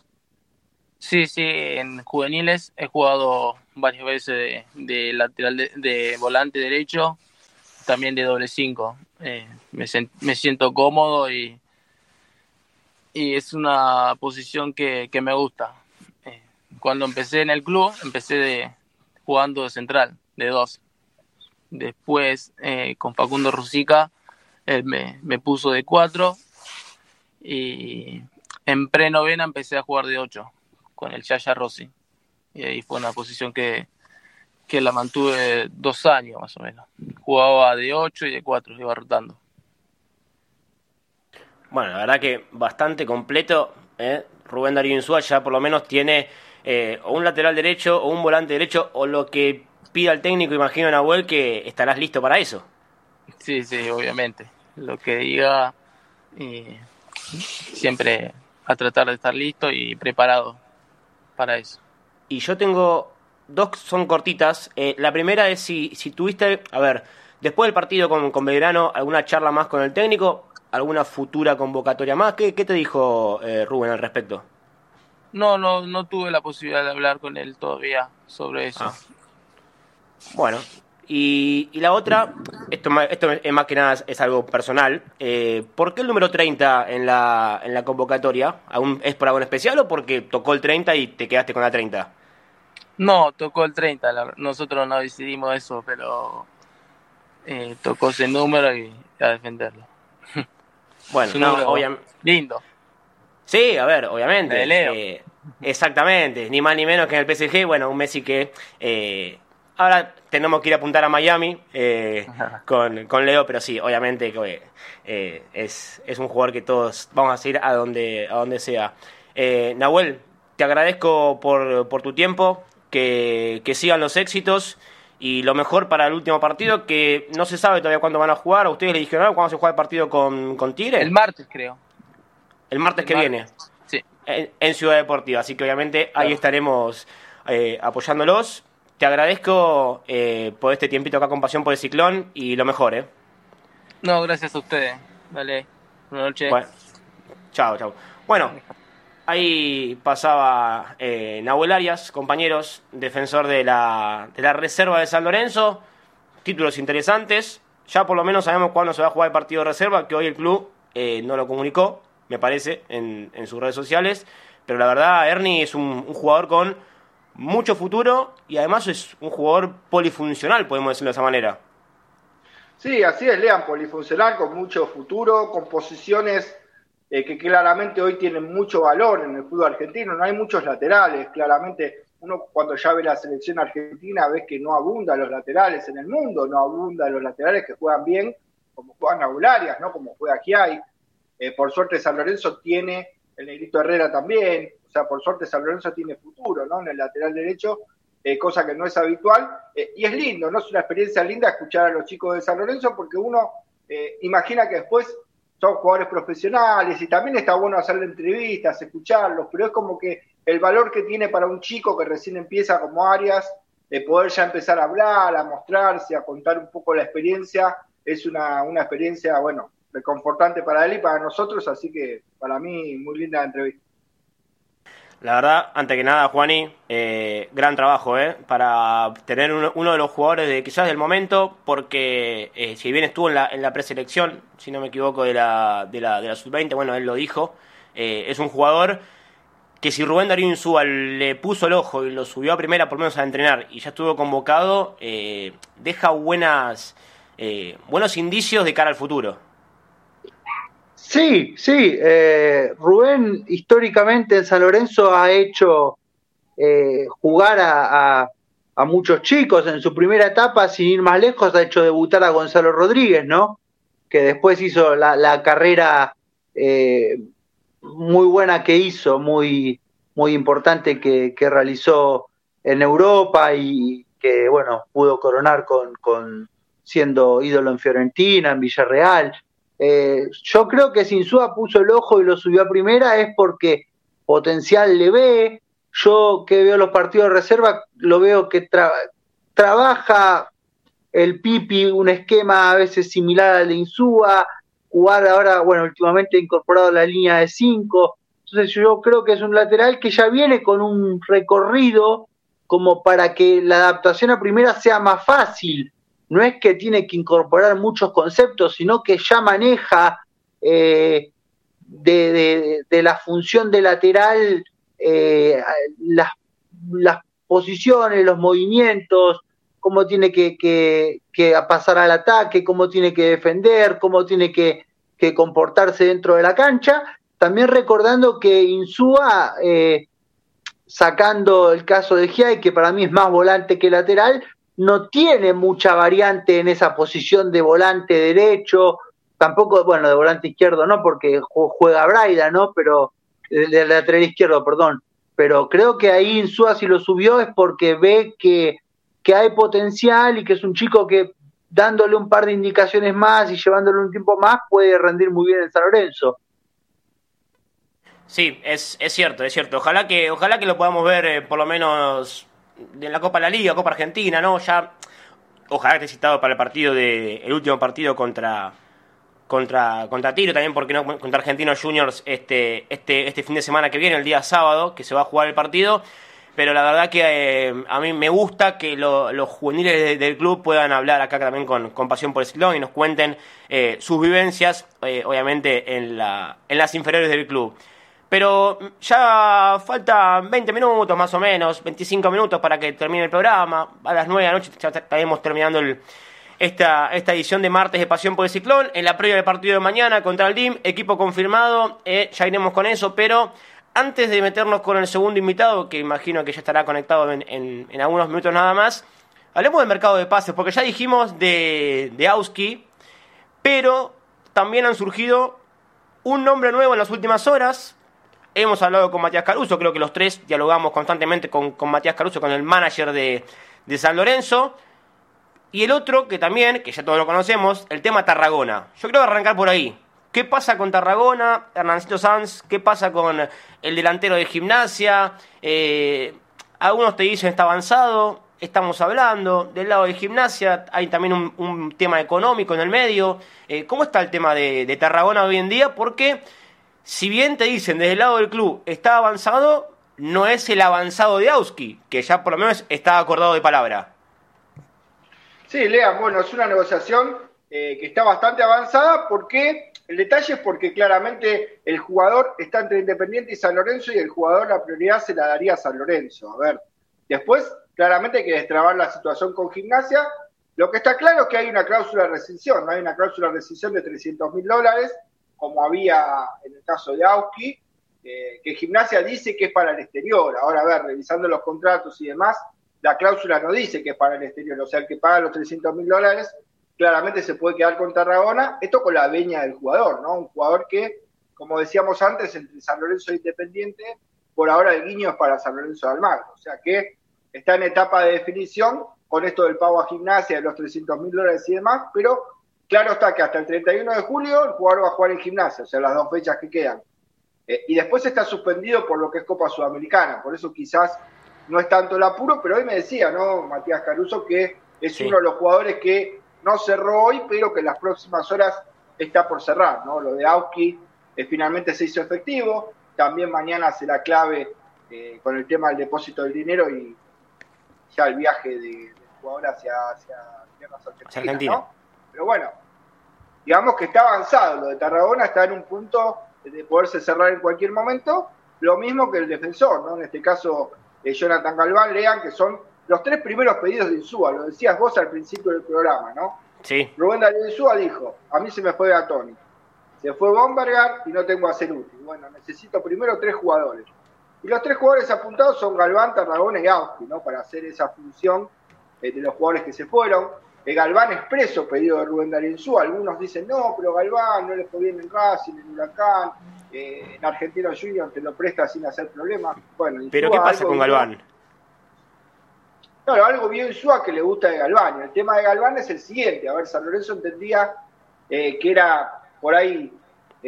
Sí, sí, en juveniles he jugado varias veces de, de lateral de, de, volante derecho, también de doble cinco. Eh, me, me, siento cómodo y, y es una posición que, que me gusta. Eh, cuando empecé en el club, empecé de, jugando de central, de dos. Después, eh, con Facundo Rusica, él me, me puso de cuatro y en pre-novena empecé a jugar de 8 con el Chaya Rossi. Y ahí fue una posición que, que la mantuve dos años más o menos. Jugaba de 8 y de 4, iba rotando. Bueno, la verdad que bastante completo. ¿eh? Rubén Darío Insúa ya por lo menos tiene eh, o un lateral derecho o un volante derecho o lo que pida el técnico, imagino, Nahuel, que estarás listo para eso. Sí, sí, obviamente. Lo que diga, y siempre a tratar de estar listo y preparado para eso. Y yo tengo dos, son cortitas. Eh, la primera es si, si tuviste, a ver, después del partido con, con Belgrano, alguna charla más con el técnico, alguna futura convocatoria más. ¿Qué, qué te dijo eh, Rubén al respecto? No, no, no tuve la posibilidad de hablar con él todavía sobre eso. Ah. Bueno, y, y, la otra, esto, esto es más que nada es algo personal. Eh, ¿Por qué el número 30 en la, en la convocatoria? ¿Aún ¿Es por algo especial o porque tocó el 30 y te quedaste con la 30? No, tocó el 30. La, nosotros no decidimos eso, pero eh, tocó ese número y a defenderlo. Bueno, no, obviamente. Lindo. Sí, a ver, obviamente. De Leo. Eh, exactamente, ni más ni menos que en el PSG. Bueno, un Messi que. Eh, Ahora tenemos que ir a apuntar a Miami eh, con, con, Leo, pero sí, obviamente eh, es, es, un jugador que todos vamos a ir a donde, a donde sea. Eh, Nahuel, te agradezco por, por tu tiempo, que, que, sigan los éxitos y lo mejor para el último partido, que no se sabe todavía cuándo van a jugar. ¿A ustedes le dijeron cuándo se juega el partido con, con Tigre? El martes, creo. El martes el que martes. viene. Sí. En, en, Ciudad Deportiva, así que obviamente claro. ahí estaremos apoyándolos te agradezco eh, por este tiempito acá con Pasión por el Ciclón y lo mejor, ¿eh? No, gracias a ustedes. Dale, buenas noches. Bueno, chao, chao. Bueno, ahí pasaba eh, Nahuel Arias, compañeros, defensor de la, de la Reserva de San Lorenzo. Títulos interesantes. Ya por lo menos sabemos cuándo se va a jugar el partido de reserva, que hoy el club eh, no lo comunicó, me parece, en, en, sus redes sociales. Pero la verdad, Ernie es un, un jugador con mucho futuro y además es un jugador polifuncional, podemos decirlo de esa manera. Sí, así es, Lean, polifuncional, con mucho futuro, con posiciones eh, que claramente hoy tienen mucho valor en el fútbol argentino. No hay muchos laterales, claramente uno cuando ya ve la selección argentina ves que no abundan los laterales en el mundo, no abundan los laterales que juegan bien, como juegan Aularias, ¿no? como juega Kiai. Eh, por suerte San Lorenzo tiene el Negrito Herrera también, o sea, por suerte San Lorenzo tiene futuro, ¿no? En el lateral derecho, eh, cosa que no es habitual, eh, y es lindo, ¿no? Es una experiencia linda escuchar a los chicos de San Lorenzo porque uno eh, imagina que después son jugadores profesionales y también está bueno hacerle entrevistas, escucharlos, pero es como que el valor que tiene para un chico que recién empieza como Arias, de poder ya empezar a hablar, a mostrarse, a contar un poco la experiencia, es una, una experiencia, bueno, reconfortante para él y para nosotros, así que para mí muy linda entrevista. La verdad, antes que nada, Juani, eh, gran trabajo, ¿eh? Para tener uno, de los jugadores de quizás del momento, porque eh, si bien estuvo en la, en la preselección, si no me equivoco, de la, de la, de la sub-20, bueno, él lo dijo, eh, es un jugador que si Rubén Darío Insúa le puso el ojo y lo subió a primera por lo menos a entrenar y ya estuvo convocado, deja buenas, buenos indicios de cara al futuro. Sí, sí. Eh, Rubén históricamente en San Lorenzo ha hecho eh, jugar a, muchos chicos. En su primera etapa, sin ir más lejos, ha hecho debutar a Gonzalo Rodríguez, ¿no? Que después hizo la, carrera eh, muy buena que hizo, muy, muy importante que, realizó en Europa y que, bueno, pudo coronar con, con siendo ídolo en Fiorentina, en Villarreal. Eh, yo creo que Insúa puso el ojo y lo subió a primera es porque potencial le ve. Yo que veo los partidos de reserva, lo veo que trabaja el Pipi un esquema a veces similar al de Insúa, jugar ahora, bueno, últimamente incorporado a la línea de 5. Entonces yo creo que es un lateral que ya viene con un recorrido como para que la adaptación a primera sea más fácil no es que tiene que incorporar muchos conceptos, sino que ya maneja eh, de, la función de lateral eh, las, posiciones, los movimientos, cómo tiene que, pasar al ataque, cómo tiene que defender, cómo tiene que, comportarse dentro de la cancha. También recordando que Insúa, eh, sacando el caso de Giai, que para mí es más volante que lateral, no tiene mucha variante en esa posición de volante derecho, tampoco, bueno, de volante izquierdo no, porque juega Braida, ¿no? Pero, de lateral izquierdo, perdón. Pero creo que ahí Insúa si lo subió es porque ve que, que hay potencial y que es un chico que dándole un par de indicaciones más y llevándole un tiempo más puede rendir muy bien en San Lorenzo. Sí, es, es cierto, es cierto. Ojalá que, ojalá que lo podamos ver eh, por lo menos de la Copa de la Liga, Copa Argentina, ¿no? Ya, ojalá esté citado para el partido de, el último partido contra, contra, contra Tiro, también porque no contra Argentinos Juniors este, este, este fin de semana que viene, el día sábado, que se va a jugar el partido. Pero la verdad que eh, a mí me gusta que los juveniles del club puedan hablar acá también con, con Pasión por el Ciclón y nos cuenten eh, sus vivencias, eh, obviamente, en, la, en las inferiores del club. Pero ya faltan 20 minutos más o menos, 25 minutos para que termine el programa. A las 9 de la noche ya estaremos terminando esta, esta edición de martes de Pasión por el Ciclón. En la previa del partido de mañana contra el DIM, equipo confirmado, eh, ya iremos con eso. Pero antes de meternos con el segundo invitado, que imagino que ya estará conectado en, algunos minutos nada más, hablemos del mercado de pases, porque ya dijimos de, de Auski, pero también han surgido un nombre nuevo en las últimas horas Hemos hablado con Matías Caruso, creo que los tres dialogamos constantemente con, Matías Caruso, con el manager de, San Lorenzo. Y el otro, que también, que ya todos lo conocemos, el tema Tarragona. Yo creo arrancar por ahí. ¿Qué pasa con Tarragona, Hernancito Sanz? ¿Qué pasa con el delantero de gimnasia? Eh, algunos te dicen está avanzado, estamos hablando. Del lado de gimnasia hay también un, tema económico en el medio. Eh, ¿Cómo está el tema de, Tarragona hoy en día? Porque si bien te dicen desde el lado del club está avanzado, no es el avanzado de Auski, que ya por lo menos está acordado de palabra. Sí, Lea, bueno, es una negociación eh, que está bastante avanzada porque el detalle es porque claramente el jugador está entre Independiente y San Lorenzo y el jugador la prioridad se la daría a San Lorenzo. A ver, después claramente hay que destrabar la situación con gimnasia. Lo que está claro es que hay una cláusula de rescisión, ¿no? hay una cláusula de rescisión de 300 mil dólares como había en el caso de Auski, eh, que Gimnasia dice que es para el exterior. Ahora, a ver, revisando los contratos y demás, la cláusula no dice que es para el exterior. O sea, el que paga los 300 mil dólares claramente se puede quedar con Tarragona. Esto con la veña del jugador, ¿no? Un jugador que, como decíamos antes, entre San Lorenzo e Independiente, por ahora el guiño es para San Lorenzo de Almagro. O sea que está en etapa de definición con esto del pago a gimnasia de los 300 mil dólares y demás, pero claro está que hasta el 31 de julio el jugador va a jugar en gimnasia, o sea, las dos fechas que quedan. Eh, y después está suspendido por lo que es Copa Sudamericana, por eso quizás no es tanto el apuro, pero hoy me decía, ¿no? Matías Caruso, que es uno de los jugadores que no cerró hoy, pero que en las próximas horas está por cerrar, ¿no? Lo de Auski eh, finalmente se hizo efectivo, también mañana será clave eh, con el tema del depósito del dinero y ya el viaje de, del jugador hacia, hacia Argentina, Pero bueno, digamos que está avanzado, lo de Tarragona está en un punto de poderse cerrar en cualquier momento, lo mismo que el defensor, ¿no? En este caso, eh, Jonathan Galván, lean que son los tres primeros pedidos de Insúa, lo decías vos al principio del programa, ¿no? Sí. Rubén Darío Insúa dijo, a mí se me fue a Tony, se fue Bombergar y no tengo a ser útil. Bueno, necesito primero tres jugadores. Y los tres jugadores apuntados son Galván, Tarragona y Auski, ¿no? Para hacer esa función eh, de los jugadores que se fueron. Eh, Galván expreso pedido de Rubén Darío Algunos dicen, no, pero Galván no le fue bien en Racing, en Huracán, eh, en Argentino Junior te lo presta sin hacer problemas. Bueno, ¿Pero qué pasa con Galván? Claro, algo bien Insúa que le gusta de Galván. El tema de Galván es el siguiente. A ver, San Lorenzo entendía que era por ahí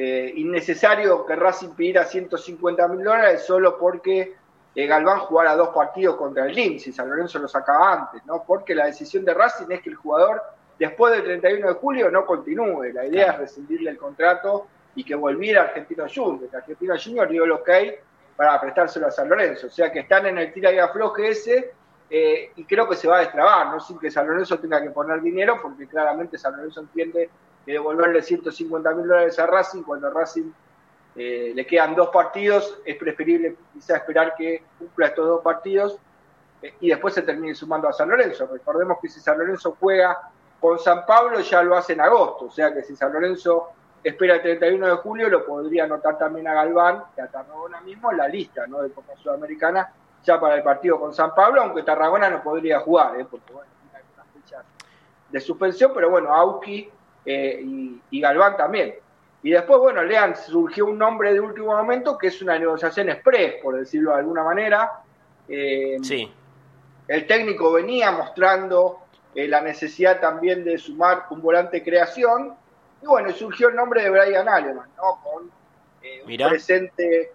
eh, innecesario que Racing pidiera 150 mil dólares solo porque eh, Galván jugara dos partidos contra el Lynx y San Lorenzo lo sacaba antes, ¿no? Porque la decisión de Racing es que el jugador después del 31 de julio no continúe. La idea es rescindirle el contrato y que volviera a Argentino Junior, que Argentino Junior dio el ok para prestárselo a San Lorenzo. O sea que están en el tira y afloje ese eh, y creo que se va a destrabar, ¿no? Sin que San Lorenzo tenga que poner dinero, porque claramente San Lorenzo entiende que devolverle 150 mil dólares a Racing cuando Racing eh, le quedan dos partidos, es preferible quizá esperar que cumpla estos dos partidos eh, y después se termine sumando a San Lorenzo. Recordemos que si San Lorenzo juega con San Pablo ya lo hace en agosto, o sea que si San Lorenzo espera el 31 de julio lo podría anotar también a Galván y a Tarragona mismo la lista ¿no? de Copa Sudamericana ya para el partido con San Pablo, aunque Tarragona no podría jugar, ¿eh? porque bueno, tiene algunas fechas de suspensión, pero bueno, Auski eh, y, Galván también. Y después, bueno, Lean surgió un nombre de último momento que es una negociación express, por decirlo de alguna manera. Eh, sí. El técnico venía mostrando eh, la necesidad también de sumar un volante creación. Y bueno, surgió el nombre de Brian Aleman, ¿no? Con un presente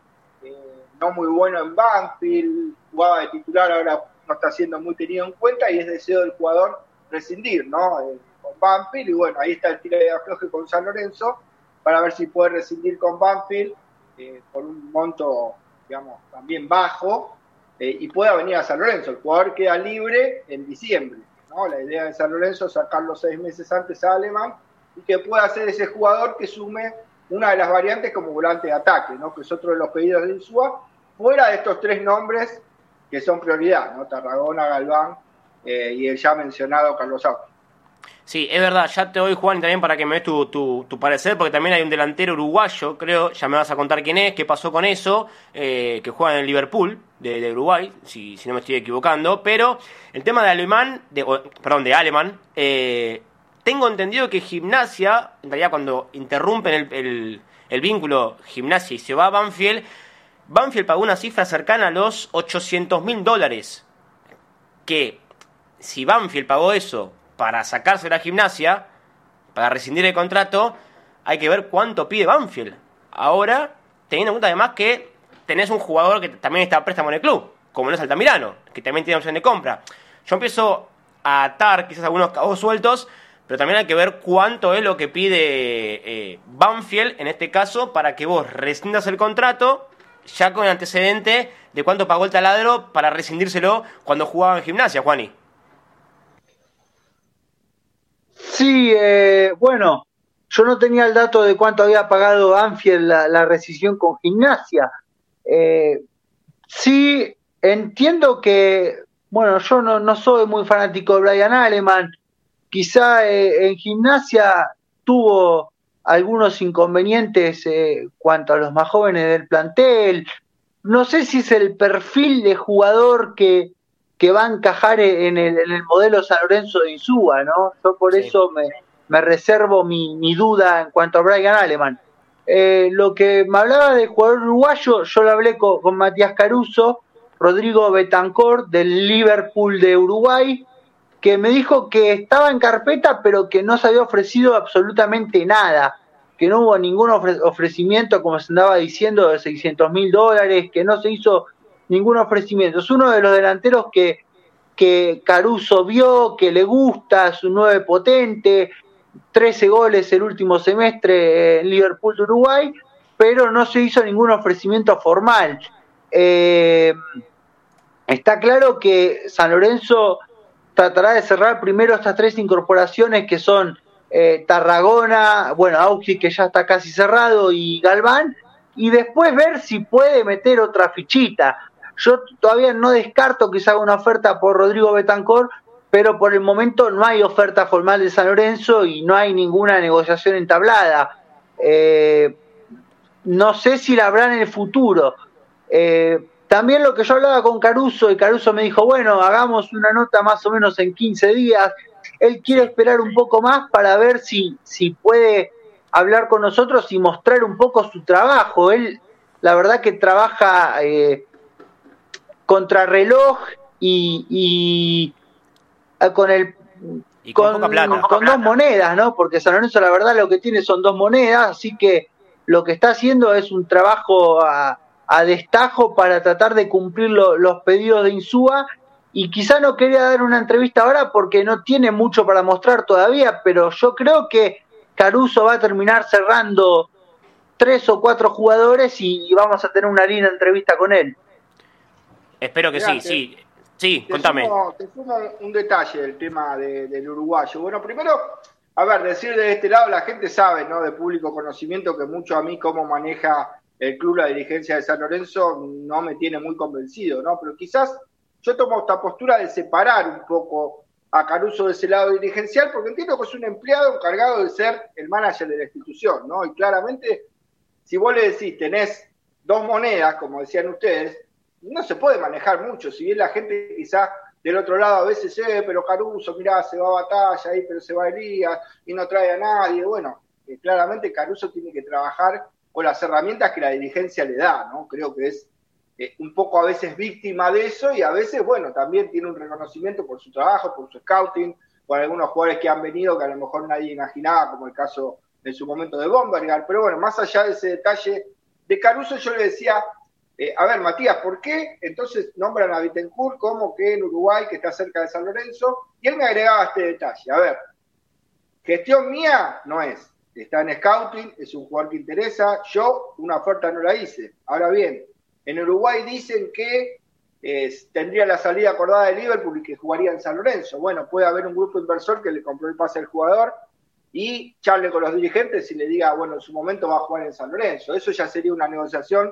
no muy bueno en Banfield, jugaba de titular, ahora no está siendo muy tenido en cuenta y es deseo del jugador rescindir, ¿no? con Banfield y bueno, ahí está el tiro de afloje con San Lorenzo para ver si puede rescindir con Banfield eh, por un monto, digamos, también bajo eh, y pueda venir a San Lorenzo. El jugador queda libre en diciembre, ¿no? La idea de San Lorenzo es sacarlo seis meses antes a Alemán y que pueda ser ese jugador que sume una de las variantes como volante de ataque, ¿no? Que es otro de los pedidos de Insúa, fuera de estos tres nombres que son prioridad, ¿no? Tarragona, Galván eh, y el ya mencionado Carlos Auto. Sí, es verdad, ya te doy Juan también para que me des tu, tu, parecer, porque también hay un delantero uruguayo, creo, ya me vas a contar quién es, qué pasó con eso, eh, que juega en el Liverpool de, Uruguay, si, si, no me estoy equivocando, pero el tema de alemán, de, perdón, de alemán, eh, tengo entendido que gimnasia, en realidad cuando interrumpen el, el, el vínculo gimnasia y se va a Banfield, Banfield pagó una cifra cercana a los 800 mil dólares, que si Banfield pagó eso para sacarse la gimnasia, para rescindir el contrato, hay que ver cuánto pide Banfield. Ahora, teniendo en cuenta además que tenés un jugador que también está a préstamo en el club, como no es Altamirano, que también tiene opción de compra. Yo empiezo a atar quizás algunos cabos sueltos, pero también hay que ver cuánto es lo que pide eh, Banfield, en este caso, para que vos rescindas el contrato, ya con el antecedente de cuánto pagó el taladro para rescindírselo cuando jugaba en gimnasia, Juani. Sí, eh, bueno, yo no tenía el dato de cuánto había pagado Anfield la, rescisión con gimnasia. Eh, sí, entiendo que, bueno, yo no, soy muy fanático de Brian Aleman. Quizá eh, en gimnasia tuvo algunos inconvenientes eh, cuanto a los más jóvenes del plantel. No sé si es el perfil de jugador que, que va a encajar en el, en el modelo San Lorenzo de Insúa, ¿no? Yo por eso me, me reservo mi, mi, duda en cuanto a Brian Aleman. Eh, lo que me hablaba del jugador uruguayo, yo lo hablé con, Matías Caruso, Rodrigo Betancourt del Liverpool de Uruguay, que me dijo que estaba en carpeta, pero que no se había ofrecido absolutamente nada, que no hubo ningún ofrecimiento, como se andaba diciendo, de 600 mil dólares, que no se hizo ningún ofrecimiento. Es uno de los delanteros que, que Caruso vio, que le gusta, su nueve potente, 13 goles el último semestre en Liverpool de Uruguay, pero no se hizo ningún ofrecimiento formal. Eh, está claro que San Lorenzo tratará de cerrar primero estas tres incorporaciones que son eh, Tarragona, bueno, Auxi que ya está casi cerrado y Galván, y después ver si puede meter otra fichita. Yo todavía no descarto haga una oferta por Rodrigo Betancor, pero por el momento no hay oferta formal de San Lorenzo y no hay ninguna negociación entablada. Eh, no sé si la habrá en el futuro. Eh, también lo que yo hablaba con Caruso y Caruso me dijo, bueno, hagamos una nota más o menos en 15 días. Él quiere esperar un poco más para ver si, si puede hablar con nosotros y mostrar un poco su trabajo. Él, la verdad que trabaja eh, contrarreloj y, y eh, con el con, con, dos monedas, ¿no? Porque San Lorenzo la verdad lo que tiene son dos monedas, así que lo que está haciendo es un trabajo a, a destajo para tratar de cumplir los pedidos de Insúa y quizá no quería dar una entrevista ahora porque no tiene mucho para mostrar todavía, pero yo creo que Caruso va a terminar cerrando tres o cuatro jugadores y vamos a tener una linda entrevista con él. Espero que sí, sí. Sí, contame. te sumo un detalle del tema del uruguayo. Bueno, primero, a ver, decir de este lado, la gente sabe, ¿no? De público conocimiento que mucho a mí cómo maneja el club, la dirigencia de San Lorenzo, no me tiene muy convencido, ¿no? Pero quizás yo tomo esta postura de separar un poco a Caruso de ese lado dirigencial, porque entiendo que es un empleado encargado de ser el manager de la institución, ¿no? Y claramente, si vos le decís, tenés dos monedas, como decían ustedes, no se puede manejar mucho, si bien la gente quizás del otro lado a veces, eh, pero Caruso, mirá, se va a batalla ahí, pero se va Elías y no trae a nadie, bueno, eh, claramente Caruso tiene que trabajar con las herramientas que la dirigencia le da, ¿no? Creo que es eh, un poco a veces víctima de eso y a veces, bueno, también tiene un reconocimiento por su trabajo, por su scouting, por algunos jugadores que han venido que a lo mejor nadie imaginaba, como el caso en su momento de Bombergar. Pero bueno, más allá de ese detalle de Caruso, yo le decía, eh, a ver, Matías, ¿por qué entonces nombran a Bittencourt como que en Uruguay, que está cerca de San Lorenzo? Y él me agregaba este detalle. A ver, gestión mía no es está en scouting, es un jugador que interesa. Yo una oferta no la hice. Ahora bien, en Uruguay dicen que tendría la salida acordada de Liverpool y que jugaría en San Lorenzo. Bueno, puede haber un grupo inversor que le compró el pase al jugador y charle con los dirigentes y le diga, bueno, en su momento va a jugar en San Lorenzo. Eso ya sería una negociación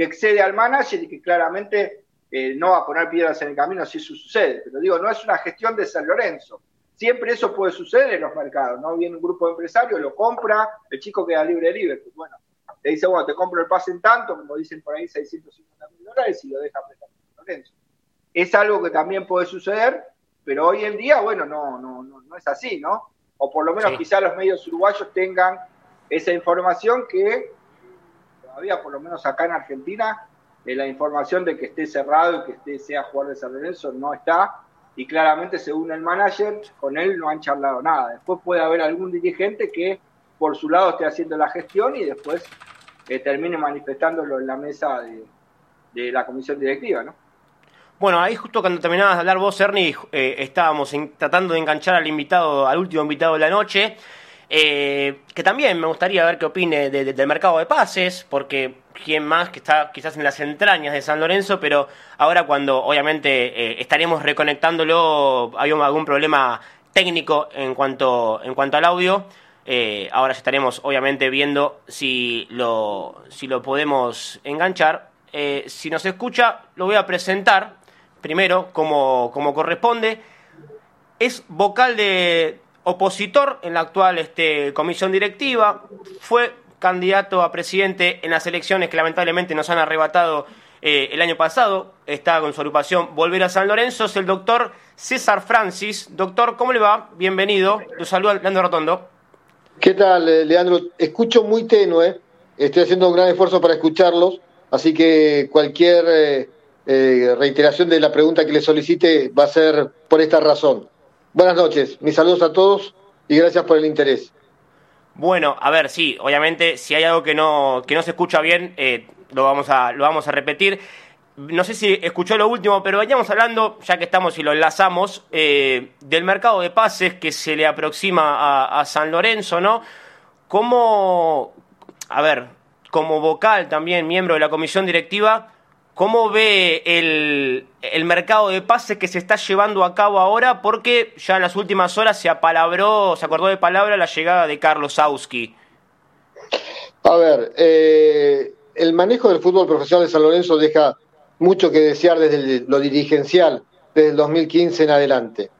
que excede al manager y que claramente eh, no va a poner piedras en el camino si eso sucede. Pero digo, no es una gestión de San Lorenzo. Siempre eso puede suceder en los mercados, ¿no? Viene un grupo de empresarios, lo compra, el chico queda libre de libre. Pues bueno, le dice, bueno, te compro el pase en tanto, como dicen por ahí, 650 mil dólares y lo deja prestar Lorenzo. Es algo que también puede suceder, pero hoy en día, bueno, no, no, no, es así, ¿no? O por lo menos quizás los medios uruguayos tengan esa información que todavía, por lo menos acá en Argentina, eh, la información de que esté cerrado y que esté, sea jugador de San Lorenzo no está y claramente según el manager, con él no han charlado nada. Después puede haber algún dirigente que por su lado esté haciendo la gestión y después eh, termine manifestándolo en la mesa de, la comisión directiva, ¿no? Bueno, ahí justo cuando terminabas de hablar vos, Ernie, eh, estábamos tratando de enganchar al invitado, al último invitado de la noche, eh, que también me gustaría ver qué opine del mercado de pases, porque quién más que está quizás en las entrañas de San Lorenzo, pero ahora cuando obviamente eh, estaremos reconectándolo, hay algún problema técnico en cuanto, en cuanto al audio. Eh, ahora estaremos obviamente viendo si lo, si lo podemos enganchar. Si nos escucha, lo voy a presentar primero como, como corresponde. Es vocal de opositor en la actual este, comisión directiva. Fue candidato a presidente en las elecciones que lamentablemente nos han arrebatado eh, el año pasado. Está con su agrupación Volver a San Lorenzo. Es el doctor César Francis. Doctor, ¿cómo le va? Bienvenido. Lo saluda Leandro Rotondo. ¿Qué tal, eh, Leandro? Escucho muy tenue. Estoy haciendo un gran esfuerzo para escucharlos. Así que cualquier eh, reiteración de la pregunta que le solicite va a ser por esta razón. Buenas noches, mis saludos a todos y gracias por el interés. Bueno, a ver, sí, obviamente, si hay algo que no, que no se escucha bien, eh, lo, vamos a, lo vamos a repetir. No sé si escuchó lo último, pero veníamos hablando, ya que estamos y lo enlazamos, eh, del mercado de pases que se le aproxima a, San Lorenzo, ¿no? ¿Cómo, a ver, como vocal también, miembro de la comisión directiva, ¿Cómo ve el, mercado de pases que se está llevando a cabo ahora? Porque ya en las últimas horas se apalabró, se acordó de palabra la llegada de Carlos Auski. A ver, eh, el manejo del fútbol profesional de San Lorenzo deja mucho que desear desde lo dirigencial, desde el 2015 en adelante.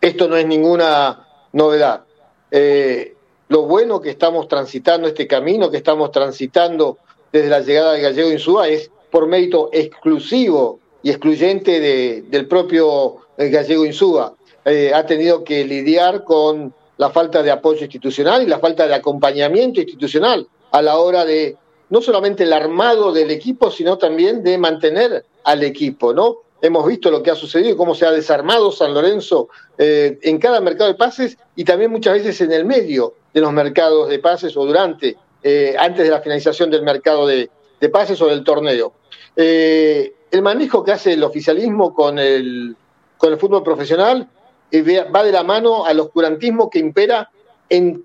Esto no es ninguna novedad. Eh, lo bueno que estamos transitando, este camino que estamos transitando desde la llegada de Gallego Insúa es por mérito exclusivo y excluyente de, del propio eh, Gallego Insúa. Eh, ha tenido que lidiar con la falta de apoyo institucional y la falta de acompañamiento institucional a la hora de no solamente el armado del equipo, sino también de mantener al equipo, ¿no? Hemos visto lo que ha sucedido y cómo se ha desarmado San Lorenzo eh, en cada mercado de pases y también muchas veces en el medio de los mercados de pases o durante, antes de la finalización del mercado de, de pases o del torneo. Eh, el manejo que hace el oficialismo con el, con el fútbol profesional eh, va de la mano al oscurantismo que impera en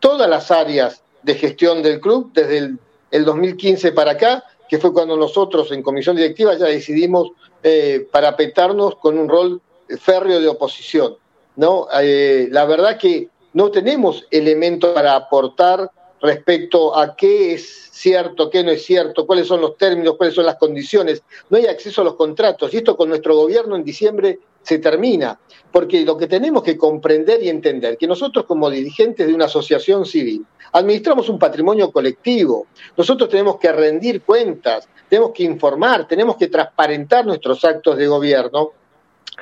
todas las áreas de gestión del club desde el, el 2015 para acá, que fue cuando nosotros en comisión directiva ya decidimos eh, parapetarnos con un rol férreo de oposición. ¿no? Eh, la verdad que no tenemos elementos para aportar respecto a qué es cierto, qué no es cierto, cuáles son los términos, cuáles son las condiciones. No hay acceso a los contratos y esto con nuestro gobierno en diciembre se termina, porque lo que tenemos que comprender y entender, que nosotros como dirigentes de una asociación civil administramos un patrimonio colectivo, nosotros tenemos que rendir cuentas, tenemos que informar, tenemos que transparentar nuestros actos de gobierno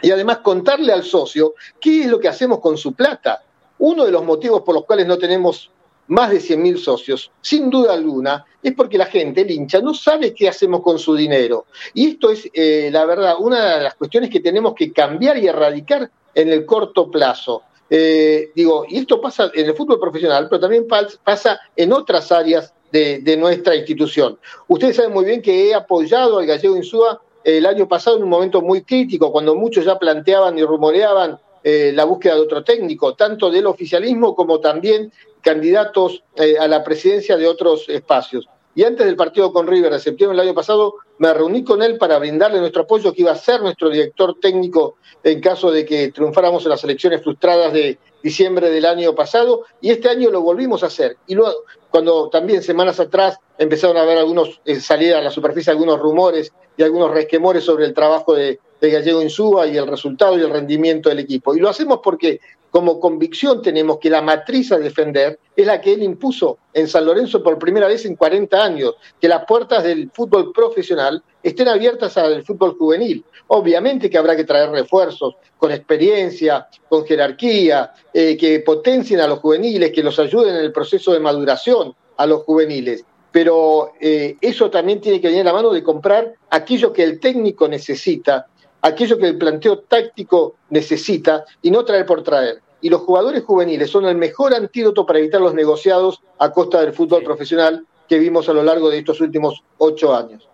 y además contarle al socio qué es lo que hacemos con su plata. Uno de los motivos por los cuales no tenemos más de 100.000 socios, sin duda alguna, es porque la gente, el hincha, no sabe qué hacemos con su dinero. Y esto es, eh, la verdad, una de las cuestiones que tenemos que cambiar y erradicar en el corto plazo. Eh, digo, y esto pasa en el fútbol profesional, pero también pasa en otras áreas de, nuestra institución. Ustedes saben muy bien que he apoyado al gallego Insúa el año pasado en un momento muy crítico, cuando muchos ya planteaban y rumoreaban eh, la búsqueda de otro técnico, tanto del oficialismo como también candidatos eh, a la presidencia de otros espacios. Y antes del partido con River de septiembre del año pasado, me reuní con él para brindarle nuestro apoyo, que iba a ser nuestro director técnico en caso de que triunfáramos en las elecciones frustradas de diciembre del año pasado, y este año lo volvimos a hacer. Y luego, cuando también semanas atrás empezaron a haber algunos, eh, salir a la superficie algunos rumores y algunos resquemores sobre el trabajo de, de Gallego Insúa y el resultado y el rendimiento del equipo. Y lo hacemos porque como convicción tenemos que la matriz a defender es la que él impuso en San Lorenzo por primera vez en 40 años, que las puertas del fútbol profesional estén abiertas al fútbol juvenil. Obviamente que habrá que traer refuerzos con experiencia, con jerarquía, eh, que potencien a los juveniles, que los ayuden en el proceso de maduración a los juveniles. Pero eh, eso también tiene que venir a la mano de comprar aquello que el técnico necesita aquello que el planteo táctico necesita y no traer por traer. Y los jugadores juveniles son el mejor antídoto para evitar los negociados a costa del fútbol sí. profesional que vimos a lo largo de estos últimos ocho años.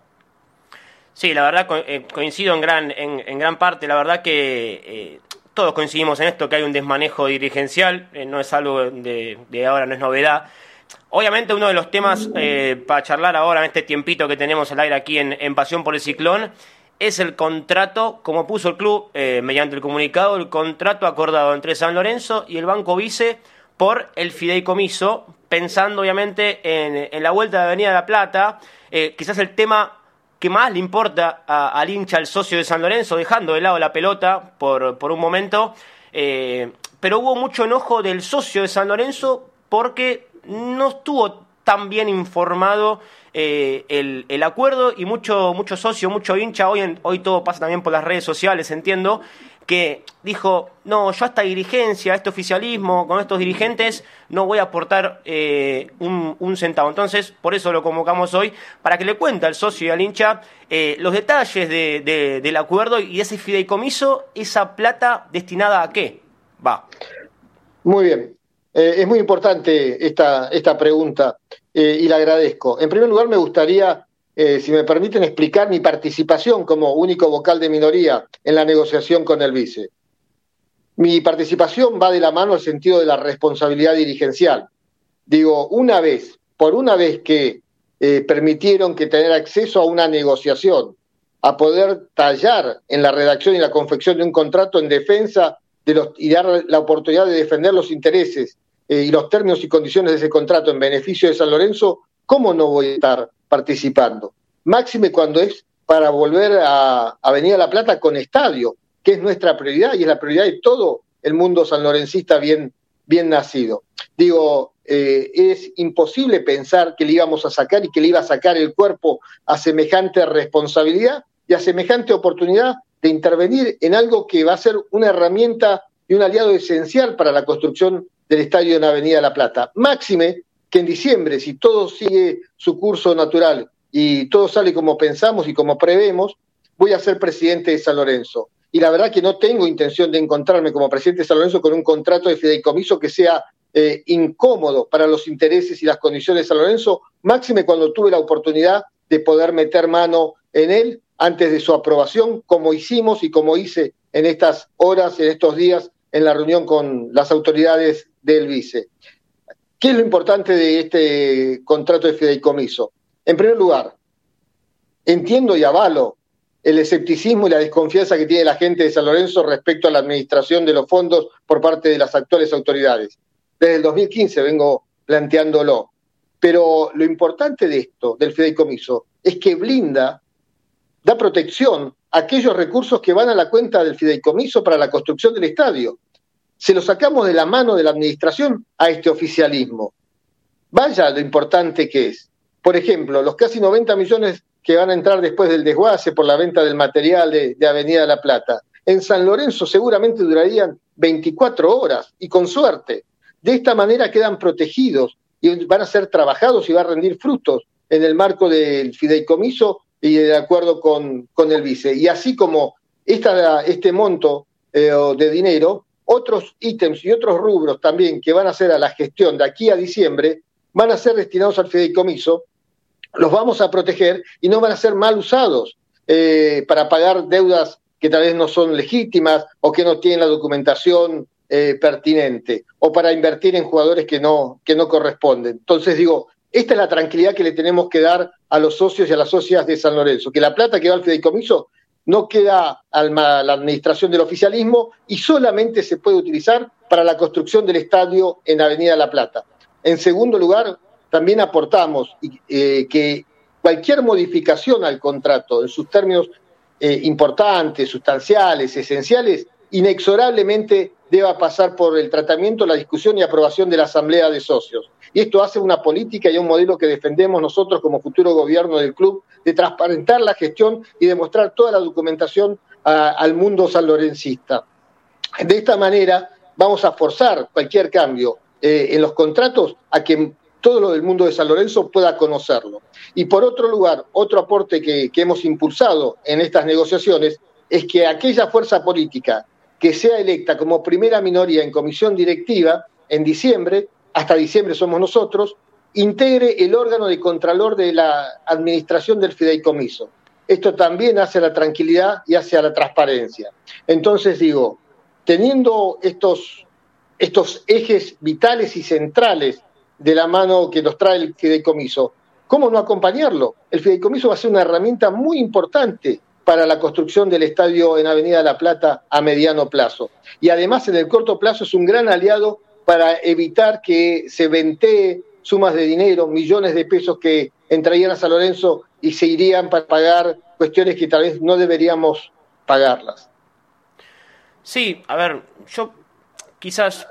Sí, la verdad eh, coincido en gran, en, en gran parte. La verdad que eh, todos coincidimos en esto, que hay un desmanejo dirigencial, eh, no es algo de, de, ahora, no es novedad. Obviamente uno de los temas eh, para charlar ahora en este tiempito que tenemos al aire aquí en, en Pasión por el Ciclón es el contrato, como puso el club eh, mediante el comunicado, el contrato acordado entre San Lorenzo y el Banco Vice por el fideicomiso, pensando obviamente en, en la vuelta de Avenida de la Plata, eh, quizás el tema que más le importa a, al hincha, al socio de San Lorenzo, dejando de lado la pelota por, por un momento, eh, pero hubo mucho enojo del socio de San Lorenzo porque no estuvo tan bien informado eh, el, acuerdo y mucho, mucho socio, mucho hincha, hoy, hoy todo pasa también por las redes sociales, entiendo, que dijo, no, yo a esta dirigencia, a este oficialismo, con estos dirigentes, no voy a aportar eh, un, centavo. Entonces, por eso lo convocamos hoy, para que le cuente al socio y al hincha eh, los detalles de, de, del acuerdo y ese fideicomiso, esa plata destinada a qué. va. Muy bien. Es muy importante esta, esta pregunta eh, y la agradezco. En primer lugar, me gustaría, eh, si me permiten, explicar mi participación como único vocal de minoría en la negociación con el vice. Mi participación va de la mano al sentido de la responsabilidad dirigencial. Digo, una vez, por una vez que permitieron que tener acceso a una negociación, a poder tallar en la redacción y la confección de un contrato en defensa de los, y dar la oportunidad de defender los intereses eh, y los términos y condiciones de ese contrato en beneficio de San Lorenzo, ¿cómo no voy a estar participando? Máxime cuando es para volver a Avenida La Plata con estadio, que es nuestra prioridad y es la prioridad de todo el mundo sanlorencista bien, bien nacido. Digo, eh, es imposible pensar que le íbamos a sacar y que le iba a sacar el cuerpo a semejante responsabilidad y a semejante oportunidad de intervenir en algo que va a ser una herramienta y un aliado esencial para la construcción del estadio en Avenida La Plata. Máxime que en diciembre, si todo sigue su curso natural y todo sale como pensamos y como prevemos, voy a ser presidente de San Lorenzo. Y la verdad que no tengo intención de encontrarme como presidente de San Lorenzo con un contrato de fideicomiso que sea eh, incómodo para los intereses y las condiciones de San Lorenzo, máxime cuando tuve la oportunidad de poder meter mano en él antes de su aprobación, como hicimos y como hice en estas horas, en estos días, en la reunión con las autoridades del vice. ¿Qué es lo importante de este contrato de fideicomiso? En primer lugar, entiendo y avalo el escepticismo y la desconfianza que tiene la gente de San Lorenzo respecto a la administración de los fondos por parte de las actuales autoridades. Desde el 2015 vengo planteándolo. Pero lo importante de esto, del fideicomiso, es que blinda, da protección a aquellos recursos que van a la cuenta del fideicomiso para la construcción del estadio se lo sacamos de la mano de la administración a este oficialismo. Vaya lo importante que es. Por ejemplo, los casi 90 millones que van a entrar después del desguace por la venta del material de, Avenida La Plata. En San Lorenzo seguramente durarían 24 horas y con suerte. De esta manera quedan protegidos y van a ser trabajados y va a rendir frutos en el marco del fideicomiso y de acuerdo con, con el vice. Y así como este monto eh, de dinero otros ítems y otros rubros también que van a ser a la gestión de aquí a diciembre van a ser destinados al fideicomiso, los vamos a proteger y no van a ser mal usados eh, para pagar deudas que tal vez no son legítimas o que no tienen la documentación eh, pertinente o para invertir en jugadores que no, que no corresponden. Entonces digo, esta es la tranquilidad que le tenemos que dar a los socios y a las socias de San Lorenzo, que la plata que va al fideicomiso no queda a la administración del oficialismo y solamente se puede utilizar para la construcción del estadio en Avenida La Plata. En segundo lugar, también aportamos eh, que cualquier modificación al contrato en sus términos eh, importantes, sustanciales, esenciales, inexorablemente deba pasar por el tratamiento, la discusión y aprobación de la Asamblea de Socios. Y esto hace una política y un modelo que defendemos nosotros como futuro gobierno del club de transparentar la gestión y de mostrar toda la documentación al mundo sanlorencista. De esta manera vamos a forzar cualquier cambio eh, en los contratos a que todo lo del mundo de San Lorenzo pueda conocerlo. Y por otro lugar, otro aporte que hemos impulsado en estas negociaciones es que aquella fuerza política que sea electa como primera minoría en comisión directiva en diciembre, hasta diciembre somos nosotros, integre el órgano de contralor de la administración del fideicomiso. Esto también hace la tranquilidad y hace a la transparencia. Entonces digo, teniendo estos, estos ejes vitales y centrales de la mano que nos trae el fideicomiso, ¿cómo no acompañarlo? El fideicomiso va a ser una herramienta muy importante para la construcción del estadio en Avenida La Plata a mediano plazo. Y además en el corto plazo es un gran aliado para evitar que se ventee sumas de dinero, millones de pesos que entrarían a San Lorenzo y se irían para pagar cuestiones que tal vez no deberíamos pagarlas. Sí, a ver, yo quizás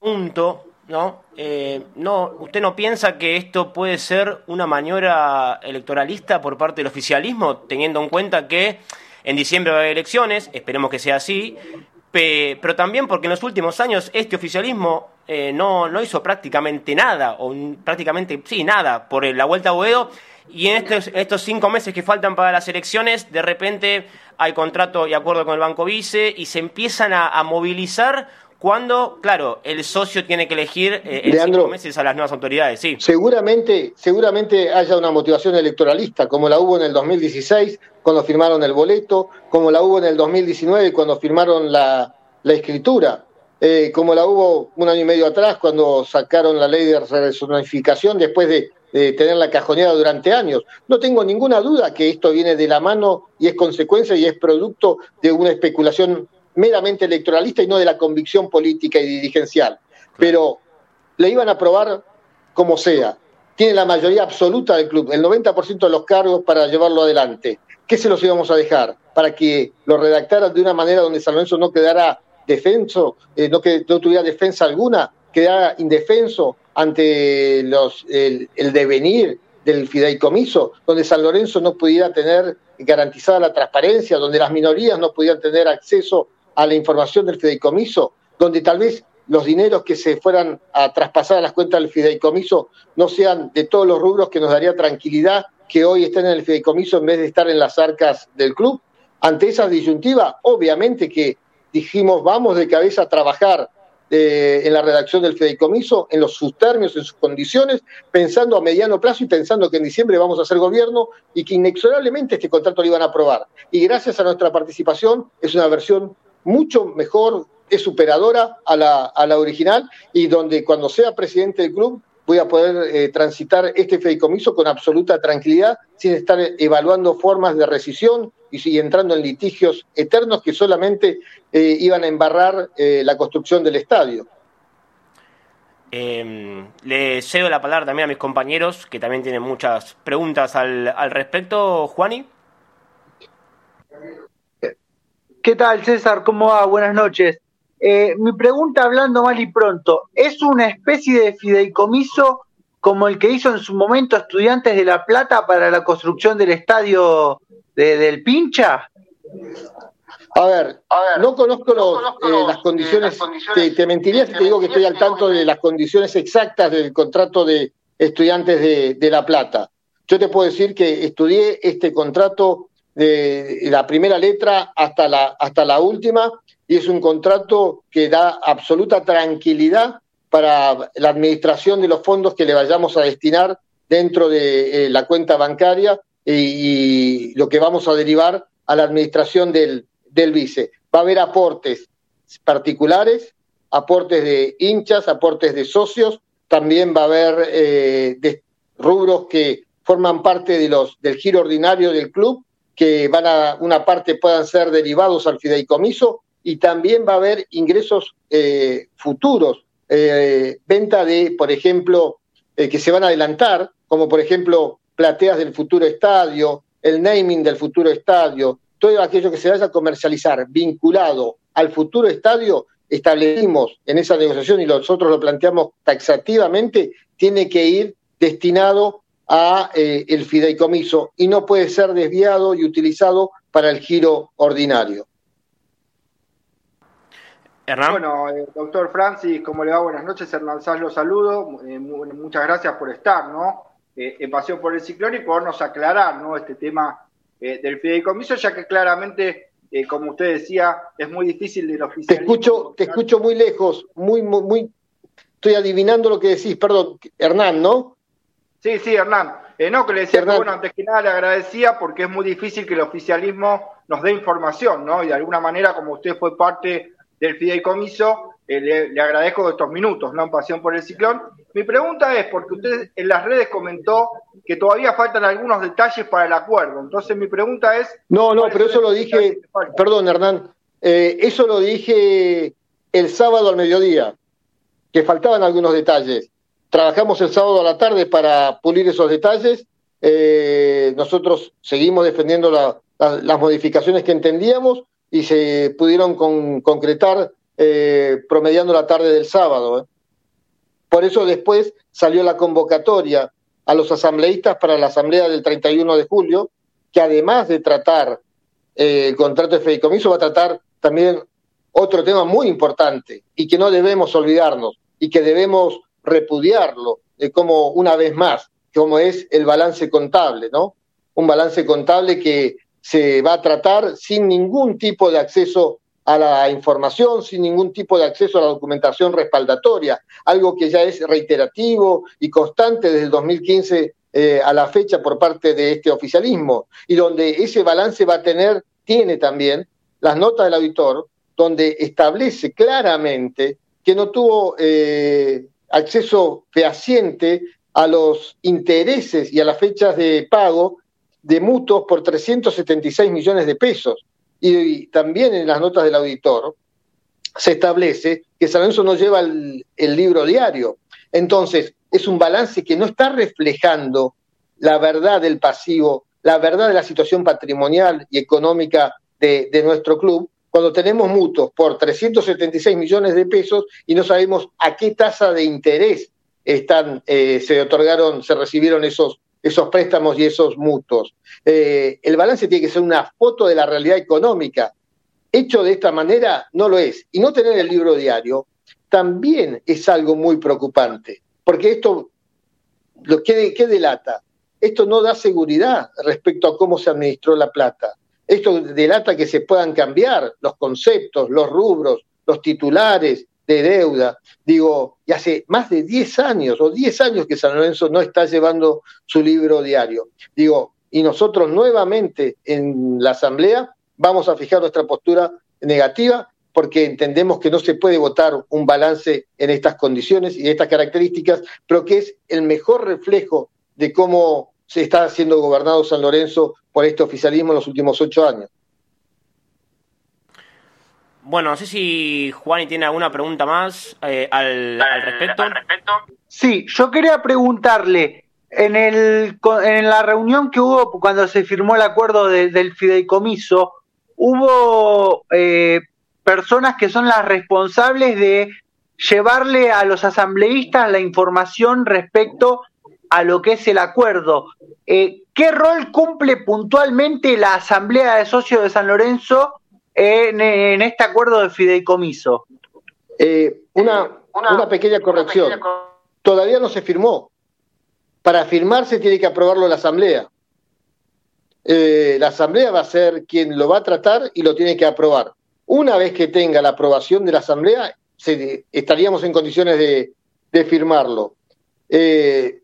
pregunto, ¿no? Eh, no, ¿Usted no piensa que esto puede ser una maniobra electoralista por parte del oficialismo, teniendo en cuenta que en diciembre va a haber elecciones, esperemos que sea así, pero también porque en los últimos años este oficialismo eh, no, no hizo prácticamente nada, o prácticamente, sí, nada, por la vuelta a Boedo. Y en estos, estos cinco meses que faltan para las elecciones, de repente hay contrato y acuerdo con el Banco Vice y se empiezan a, movilizar cuando, claro, el socio tiene que elegir eh, en cinco meses a las nuevas autoridades, sí. Seguramente, seguramente haya una motivación electoralista, como la hubo en el 2016, cuando firmaron el boleto, como la hubo en el 2019, cuando firmaron la, la escritura. Eh, como la hubo un año y medio atrás cuando sacaron la ley de resonificación después de, tener tenerla cajoneada durante años. No tengo ninguna duda que esto viene de la mano y es consecuencia y es producto de una especulación meramente electoralista y no de la convicción política y dirigencial. Pero le iban a aprobar como sea. Tiene la mayoría absoluta del club, el 90% de los cargos para llevarlo adelante. ¿Qué se los íbamos a dejar? Para que lo redactaran de una manera donde San Lorenzo no quedara defenso, eh, no, que no tuviera defensa alguna, quedara indefenso ante los, el, devenir del fideicomiso, donde San Lorenzo no pudiera tener garantizada la transparencia, donde las minorías no pudieran tener acceso a la información del fideicomiso, donde tal vez los dineros que se fueran a traspasar a las cuentas del fideicomiso no sean de todos los rubros que nos daría tranquilidad que hoy estén en el fideicomiso en vez de estar en las arcas del club. Ante esa disyuntiva, obviamente que dijimos vamos de cabeza a trabajar eh, en la redacción del fideicomiso, en los sus términos, en sus condiciones, pensando a mediano plazo y pensando que en diciembre vamos a hacer gobierno y que inexorablemente este contrato lo iban a aprobar. Y gracias a nuestra participación es una versión mucho mejor, es superadora a la, a la original y donde cuando sea presidente del club voy a poder eh, transitar este fideicomiso con absoluta tranquilidad, sin estar evaluando formas de rescisión y, entrando en litigios eternos que solamente eh, iban a embarrar eh, la construcción del estadio. Em, le cedo la palabra también a mis compañeros, que también tienen muchas preguntas al, al respecto. Juani. ¿Qué tal, César? ¿Cómo va? Buenas noches. Eh, mi pregunta, hablando mal y pronto, ¿es una especie de fideicomiso como el que hizo en su momento Estudiantes de La Plata para la construcción del estadio del Pincha? A ver, no conozco, eh, las, condiciones, te, mentiría si te digo que estoy al tanto de las condiciones exactas del contrato de Estudiantes de, de La Plata. Yo te puedo decir que estudié este contrato de la primera letra hasta la, hasta la última y es un contrato que da absoluta tranquilidad para la administración de los fondos que le vayamos a destinar dentro de eh, la cuenta bancaria y, lo que vamos a derivar a la administración del, del vice. Va a haber aportes particulares, aportes de hinchas, aportes de socios, también va a haber eh, rubros que forman parte de los, del giro ordinario del club, que van a, una parte puedan ser derivados al fideicomiso y también va a haber ingresos eh, futuros, eh, venta de, por ejemplo, eh, que se van a adelantar, como por ejemplo plateas del futuro estadio, el naming del futuro estadio, todo aquello que se vaya a comercializar vinculado al futuro estadio, establecimos en esa negociación y nosotros lo planteamos taxativamente, tiene que ir destinado a el fideicomiso y no puede ser desviado y utilizado para el giro ordinario. Bueno, eh, doctor Francis, ¿cómo le va? Buenas noches. Hernán Sanz lo saludo. Eh, muchas gracias por estar, ¿no? Eh, en Pasión por el Ciclón y podernos aclarar, ¿no? Este tema del fideicomiso, ya que claramente, como usted decía, es muy difícil de oficialismo. Te escucho, te escucho muy lejos, muy, muy, muy. Estoy adivinando lo que decís, perdón, Hernán, ¿no? Sí, sí, Hernán. no, que le decía que, bueno, antes que nada le agradecía porque es muy difícil que el oficialismo nos dé información, ¿no? Y de alguna manera, como usted fue parte del fideicomiso, eh, le, agradezco estos minutos, ¿no? En Pasión por el Ciclón. Mi pregunta es, porque usted en las redes comentó que todavía faltan algunos detalles para el acuerdo. Entonces mi pregunta es... No, no, pero eso lo dije, perdón Hernán, eh, eso lo dije el sábado al mediodía, que faltaban algunos detalles. Trabajamos el sábado a la tarde para pulir esos detalles. Eh, nosotros seguimos defendiendo las modificaciones que entendíamos y se pudieron concretar eh, promediando la tarde del sábado. ¿eh? Por eso después salió la convocatoria a los asambleístas para la asamblea del 31 de julio, que además de tratar eh, el contrato de fideicomiso, va a tratar también otro tema muy importante y que no debemos olvidarnos, y que debemos repudiarlo, como una vez más, como es el balance contable, ¿no? Un balance contable que se va a tratar sin ningún tipo de acceso a la información, sin ningún tipo de acceso a la documentación respaldatoria, algo que ya es reiterativo y constante desde el 2015 eh, a la fecha por parte de este oficialismo, y donde ese balance va a tener, tiene también las notas del auditor, donde establece claramente que no tuvo eh, acceso fehaciente a los intereses y a las fechas de pago de mutuos por 376 millones de pesos. Y, también en las notas del auditor se establece que San Lorenzo no lleva el, libro diario. Entonces, es un balance que no está reflejando la verdad del pasivo, la verdad de la situación patrimonial y económica de, nuestro club, cuando tenemos mutuos por 376 millones de pesos y no sabemos a qué tasa de interés están, eh, se otorgaron, se recibieron esos, esos préstamos y esos mutuos. Eh, el balance tiene que ser una foto de la realidad económica. Hecho de esta manera, no lo es. Y no tener el libro diario también es algo muy preocupante, porque esto, lo que, ¿qué delata? Esto no da seguridad respecto a cómo se administró la plata. Esto delata que se puedan cambiar los conceptos, los rubros, los titulares, de deuda. Digo, y hace más de 10 años o 10 años que San Lorenzo no está llevando su libro diario. Digo, y nosotros nuevamente en la Asamblea vamos a fijar nuestra postura negativa porque entendemos que no se puede votar un balance en estas condiciones y estas características, pero que es el mejor reflejo de cómo se está haciendo gobernado San Lorenzo por este oficialismo en los últimos ocho años. Bueno, no sé si Juan tiene alguna pregunta más eh, al, respecto. Sí, yo quería preguntarle, en, el, en la reunión que hubo cuando se firmó el acuerdo del fideicomiso, hubo eh, personas que son las responsables de llevarle a los asambleístas la información respecto a lo que es el acuerdo. Eh, ¿Qué rol cumple puntualmente la Asamblea de Socios de San Lorenzo en, este acuerdo de fideicomiso? Eh, una, una, pequeña corrección. Todavía no se firmó. Para firmarse tiene que aprobarlo la Asamblea. Eh, la Asamblea va a ser quien lo va a tratar y lo tiene que aprobar. Una vez que tenga la aprobación de la Asamblea, estaríamos en condiciones de, de firmarlo. Eh,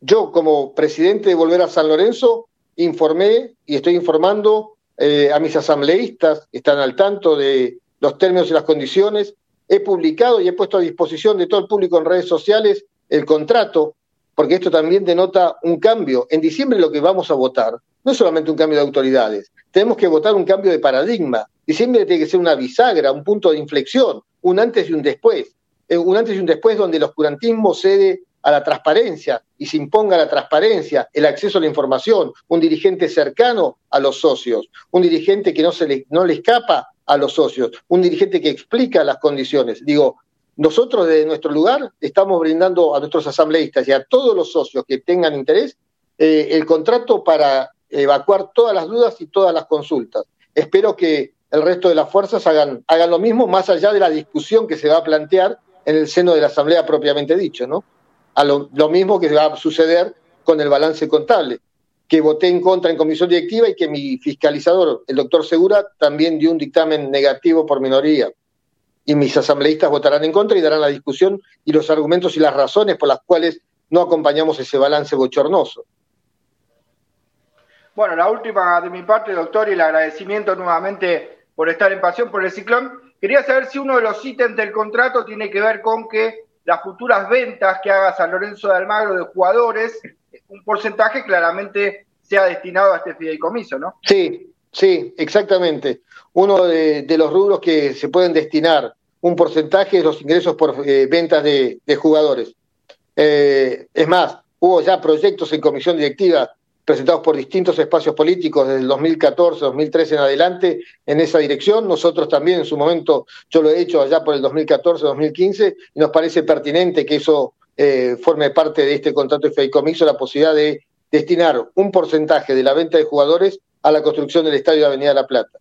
yo, como presidente de Volver a San Lorenzo, informé y estoy informando eh, a mis asambleístas, están al tanto de los términos y las condiciones. He publicado y he puesto a disposición de todo el público en redes sociales el contrato, porque esto también denota un cambio. En diciembre lo que vamos a votar no es solamente un cambio de autoridades, tenemos que votar un cambio de paradigma. Diciembre tiene que ser una bisagra, un punto de inflexión, un antes y un después. Eh, un antes y un después donde el oscurantismo cede a la transparencia y se imponga la transparencia, el acceso a la información, un dirigente cercano a los socios, un dirigente que no, se le, no le escapa a los socios, un dirigente que explica las condiciones. Digo, nosotros desde nuestro lugar estamos brindando a nuestros asambleístas y a todos los socios que tengan interés eh, el contrato para evacuar todas las dudas y todas las consultas. Espero que el resto de las fuerzas hagan, hagan lo mismo, más allá de la discusión que se va a plantear en el seno de la Asamblea propiamente dicho, ¿no? A lo, mismo que va a suceder con el balance contable, que voté en contra en comisión directiva y que mi fiscalizador, el doctor Segura, también dio un dictamen negativo por minoría. Y mis asambleístas votarán en contra y darán la discusión y los argumentos y las razones por las cuales no acompañamos ese balance bochornoso. Bueno, la última de mi parte, doctor, y el agradecimiento nuevamente por estar en Pasión por el Ciclón. Quería saber si uno de los ítems del contrato tiene que ver con que las futuras ventas que haga San Lorenzo de Almagro de jugadores, un porcentaje claramente sea destinado a este fideicomiso, ¿no? Sí, sí, exactamente. Uno de, los rubros que se pueden destinar un porcentaje de los ingresos por eh, ventas de, jugadores. Eh, es más, hubo ya proyectos en comisión directiva presentados por distintos espacios políticos desde el 2014, 2013 en adelante en esa dirección. Nosotros también en su momento, yo lo he hecho allá por el 2014, 2015, y nos parece pertinente que eso eh, forme parte de este contrato de fideicomiso, la posibilidad de destinar un porcentaje de la venta de jugadores a la construcción del Estadio de Avenida La Plata.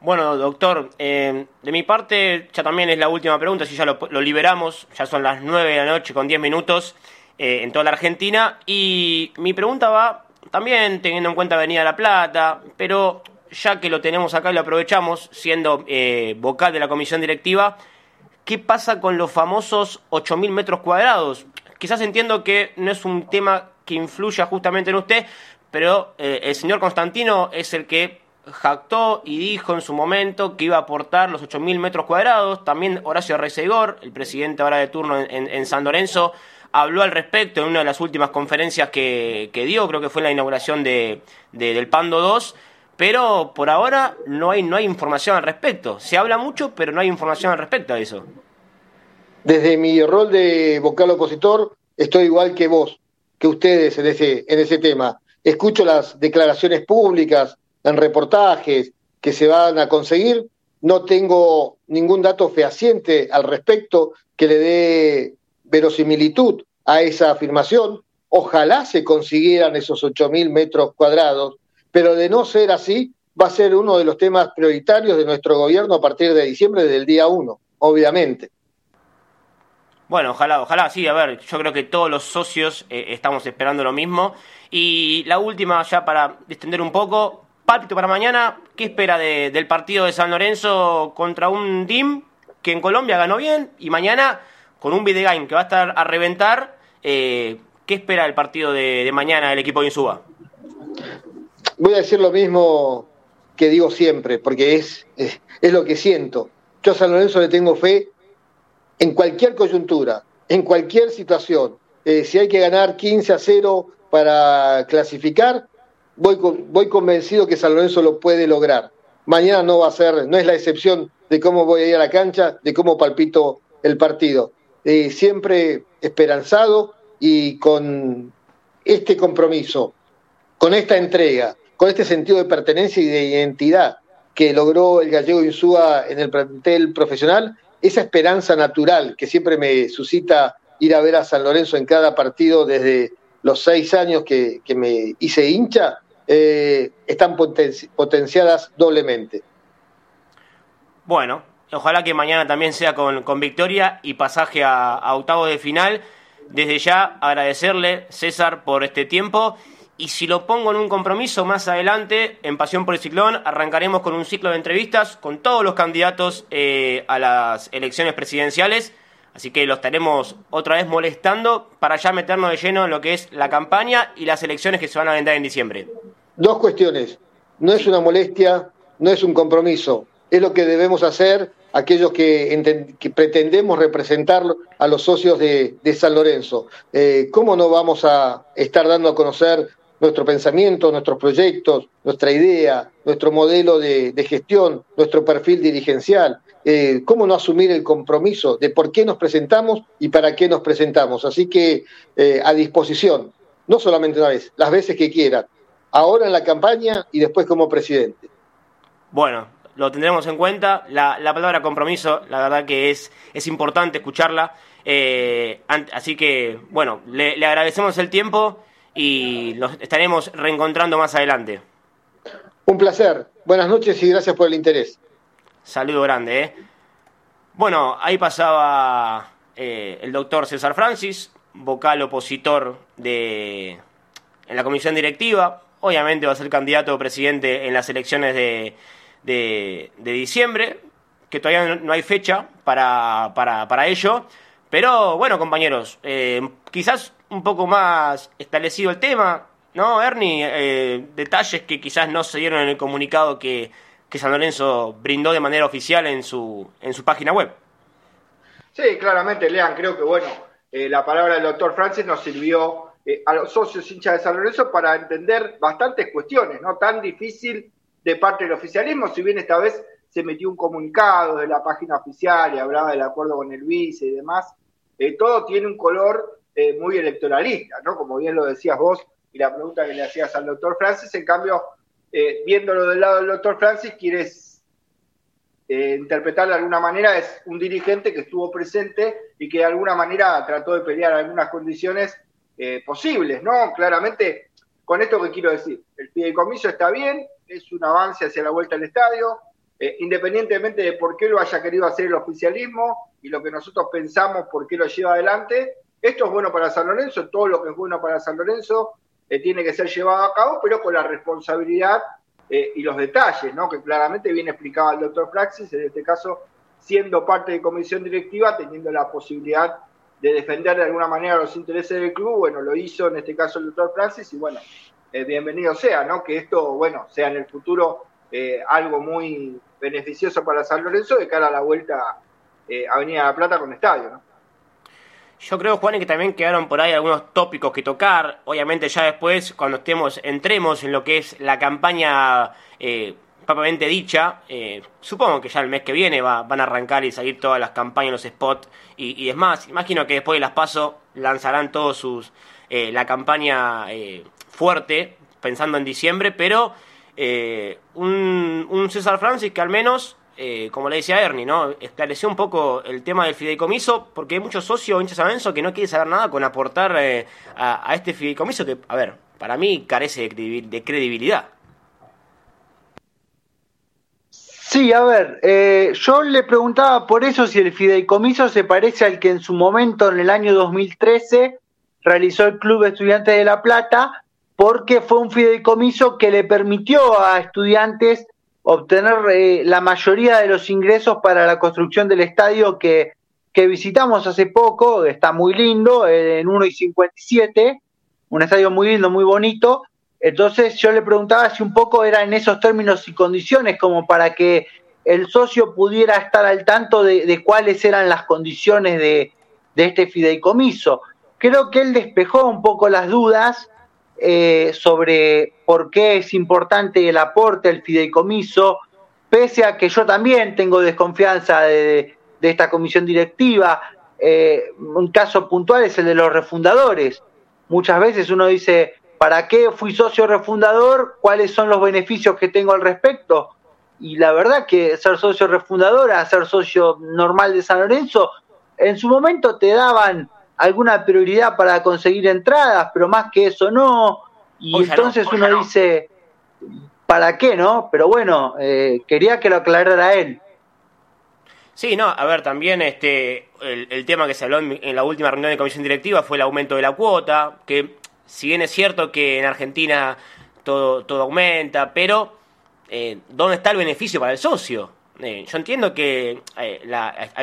Bueno, doctor, eh, de mi parte ya también es la última pregunta, si ya lo, liberamos, ya son las 9 de la noche con 10 minutos eh, en toda la Argentina, y mi pregunta va también teniendo en cuenta Avenida La Plata, pero ya que lo tenemos acá y lo aprovechamos, siendo eh, vocal de la comisión directiva, ¿qué pasa con los famosos 8.000 metros cuadrados? Quizás entiendo que no es un tema que influya justamente en usted, pero eh, el señor Constantino es el que jactó y dijo en su momento que iba a aportar los 8.000 metros cuadrados. También Horacio Reisegor, el presidente ahora de turno en, San Lorenzo, habló al respecto en una de las últimas conferencias que, dio, creo que fue en la inauguración de, del Pando 2 pero por ahora no hay, no hay información al respecto. Se habla mucho, pero no hay información al respecto a eso. Desde mi rol de vocal opositor, estoy igual que vos, que ustedes en ese, en ese tema. Escucho las declaraciones públicas, en reportajes que se van a conseguir. No tengo ningún dato fehaciente al respecto que le dé verosimilitud a esa afirmación. Ojalá se consiguieran esos 8.000 metros cuadrados pero de no ser así, va a ser uno de los temas prioritarios de nuestro gobierno a partir de diciembre, desde el día 1, obviamente. Bueno, ojalá, ojalá, sí, a ver, yo creo que todos los socios eh, estamos esperando lo mismo. Y la última, ya para extender un poco, pálpito para mañana, ¿qué espera del partido de San Lorenzo contra un DIM que en Colombia ganó bien y mañana con un Videgain que va a estar a reventar? Eh, ¿Qué espera el partido de, de mañana del equipo de Insuba? voy a decir lo mismo que digo siempre, porque es, es, lo que siento. Yo a San Lorenzo le tengo fe en cualquier coyuntura, en cualquier situación. Eh, si hay que ganar 15 a 0 para clasificar, voy, voy convencido que San Lorenzo lo puede lograr. Mañana no va a ser, no es la excepción de cómo voy a ir a la cancha, de cómo palpito el partido. Eh, siempre esperanzado y con este compromiso, con esta entrega, con este sentido de pertenencia y de identidad que logró el gallego Insúa en el plantel profesional, esa esperanza natural que siempre me suscita ir a ver a San Lorenzo en cada partido desde los seis años que, me hice hincha, eh, están potenciadas doblemente. Bueno, ojalá que mañana también sea con, victoria y pasaje a, a octavos de final. Desde ya agradecerle, César, por este tiempo y si lo pongo en un compromiso más adelante, en Pasión por el Ciclón, arrancaremos con un ciclo de entrevistas con todos los candidatos eh, a las elecciones presidenciales. Así que lo estaremos otra vez molestando para ya meternos de lleno en lo que es la campaña y las elecciones que se van a vender en diciembre. Dos cuestiones. No es una molestia, no es un compromiso. Es lo que debemos hacer aquellos que, pretendemos representar a los socios de, San Lorenzo. Eh, ¿Cómo no vamos a estar dando a conocer nuestro pensamiento, nuestros proyectos, nuestra idea, nuestro modelo de, gestión, nuestro perfil dirigencial. Eh, ¿Cómo no asumir el compromiso de por qué nos presentamos y para qué nos presentamos? Así que eh, a disposición, no solamente una vez, las veces que quieran, ahora en la campaña y después como presidente. Bueno, lo tendremos en cuenta. La, palabra compromiso, la verdad que es, es importante escucharla. Eh, así que, bueno, le, le agradecemos el tiempo y nos estaremos reencontrando más adelante. Un placer. Buenas noches y gracias por el interés. Saludo grande. ¿eh? Bueno, ahí pasaba eh, el doctor César Francis, vocal opositor de, en la comisión directiva. Obviamente va a ser candidato a presidente en las elecciones de, de, diciembre, que todavía no hay fecha para, para, para ello. Pero bueno, compañeros, eh, quizás un poco más establecido el tema, ¿no, Ernie? Eh, detalles que quizás no se dieron en el comunicado que, San Lorenzo brindó de manera oficial en su, en su página web. Sí, claramente, Lean, creo que bueno, eh, la palabra del doctor Francis nos sirvió a los socios hinchas de San Lorenzo para entender bastantes cuestiones, ¿no? Tan difícil de parte del oficialismo, si bien esta vez se metió un comunicado de la página oficial y hablaba del acuerdo con el vice y demás, todo tiene un color eh, muy electoralista, ¿no? Como bien lo decías vos y la pregunta que le hacías al doctor Francis, en cambio, eh, viéndolo del lado del doctor Francis, quieres eh, interpretar de alguna manera, es un dirigente que estuvo presente y que de alguna manera trató de pelear algunas condiciones posibles, ¿no? Claramente, con esto que quiero decir, el fideicomiso está bien, es un avance hacia la vuelta al estadio, eh, independientemente de por qué lo haya querido hacer el oficialismo y lo que nosotros pensamos por qué lo lleva adelante, esto es bueno para San Lorenzo, todo lo que es bueno para San Lorenzo eh, tiene que ser llevado a cabo, pero con la responsabilidad eh, y los detalles, ¿no? que claramente viene explicado el doctor Praxis, en este caso siendo parte de comisión directiva, teniendo la posibilidad de defender de alguna manera los intereses del club, bueno, lo hizo en este caso el doctor Praxis y bueno, bienvenido sea, ¿no? Que esto, bueno, sea en el futuro eh, algo muy beneficioso para San Lorenzo de cara a la vuelta eh, Avenida La Plata con estadio, ¿no? Yo creo, Juan, que también quedaron por ahí algunos tópicos que tocar. Obviamente ya después, cuando estemos, entremos en lo que es la campaña eh, propiamente dicha, eh, supongo que ya el mes que viene va, van a arrancar y salir todas las campañas, los spots y, y demás. Imagino que después de las paso lanzarán todos sus la campaña fuerte, pensando en diciembre, pero eh, un, César Francis que al menos, eh, como le decía Ernie, ¿no? esclareció un poco el tema del fideicomiso, porque hay muchos socios hinchas Avenzo que no quieren saber nada con aportar eh, a, este fideicomiso que, a ver, para mí carece de, credibilidad. Sí, a ver, yo le preguntaba por eso si el fideicomiso se parece al que en su momento, en el año 2013, realizó el Club Estudiantes de La Plata, porque fue un fideicomiso que le permitió a estudiantes obtener eh, la mayoría de los ingresos para la construcción del estadio que, que visitamos hace poco, está muy lindo, eh, en 1 y 57, un estadio muy lindo, muy bonito. Entonces yo le preguntaba si un poco era en esos términos y condiciones como para que el socio pudiera estar al tanto de, cuáles eran las condiciones de, de este fideicomiso. Creo que él despejó un poco las dudas eh, sobre por qué es importante el aporte al fideicomiso, pese a que yo también tengo desconfianza de, esta comisión directiva. Eh, un caso puntual es el de los refundadores. Muchas veces uno dice, ¿para qué fui socio refundador? ¿Cuáles son los beneficios que tengo al respecto? Y la verdad que ser socio refundador ser socio normal de San Lorenzo, en su momento te daban alguna prioridad para conseguir entradas, pero más que eso no. Y entonces uno dice, ¿para qué no? Pero bueno, eh, quería que lo aclarara él. Sí, no, a ver, también este el, tema que se habló en, la última reunión de comisión directiva fue el aumento de la cuota, que si bien es cierto que en Argentina todo, todo aumenta, pero eh, ¿dónde está el beneficio para el socio? Eh, yo entiendo que hay,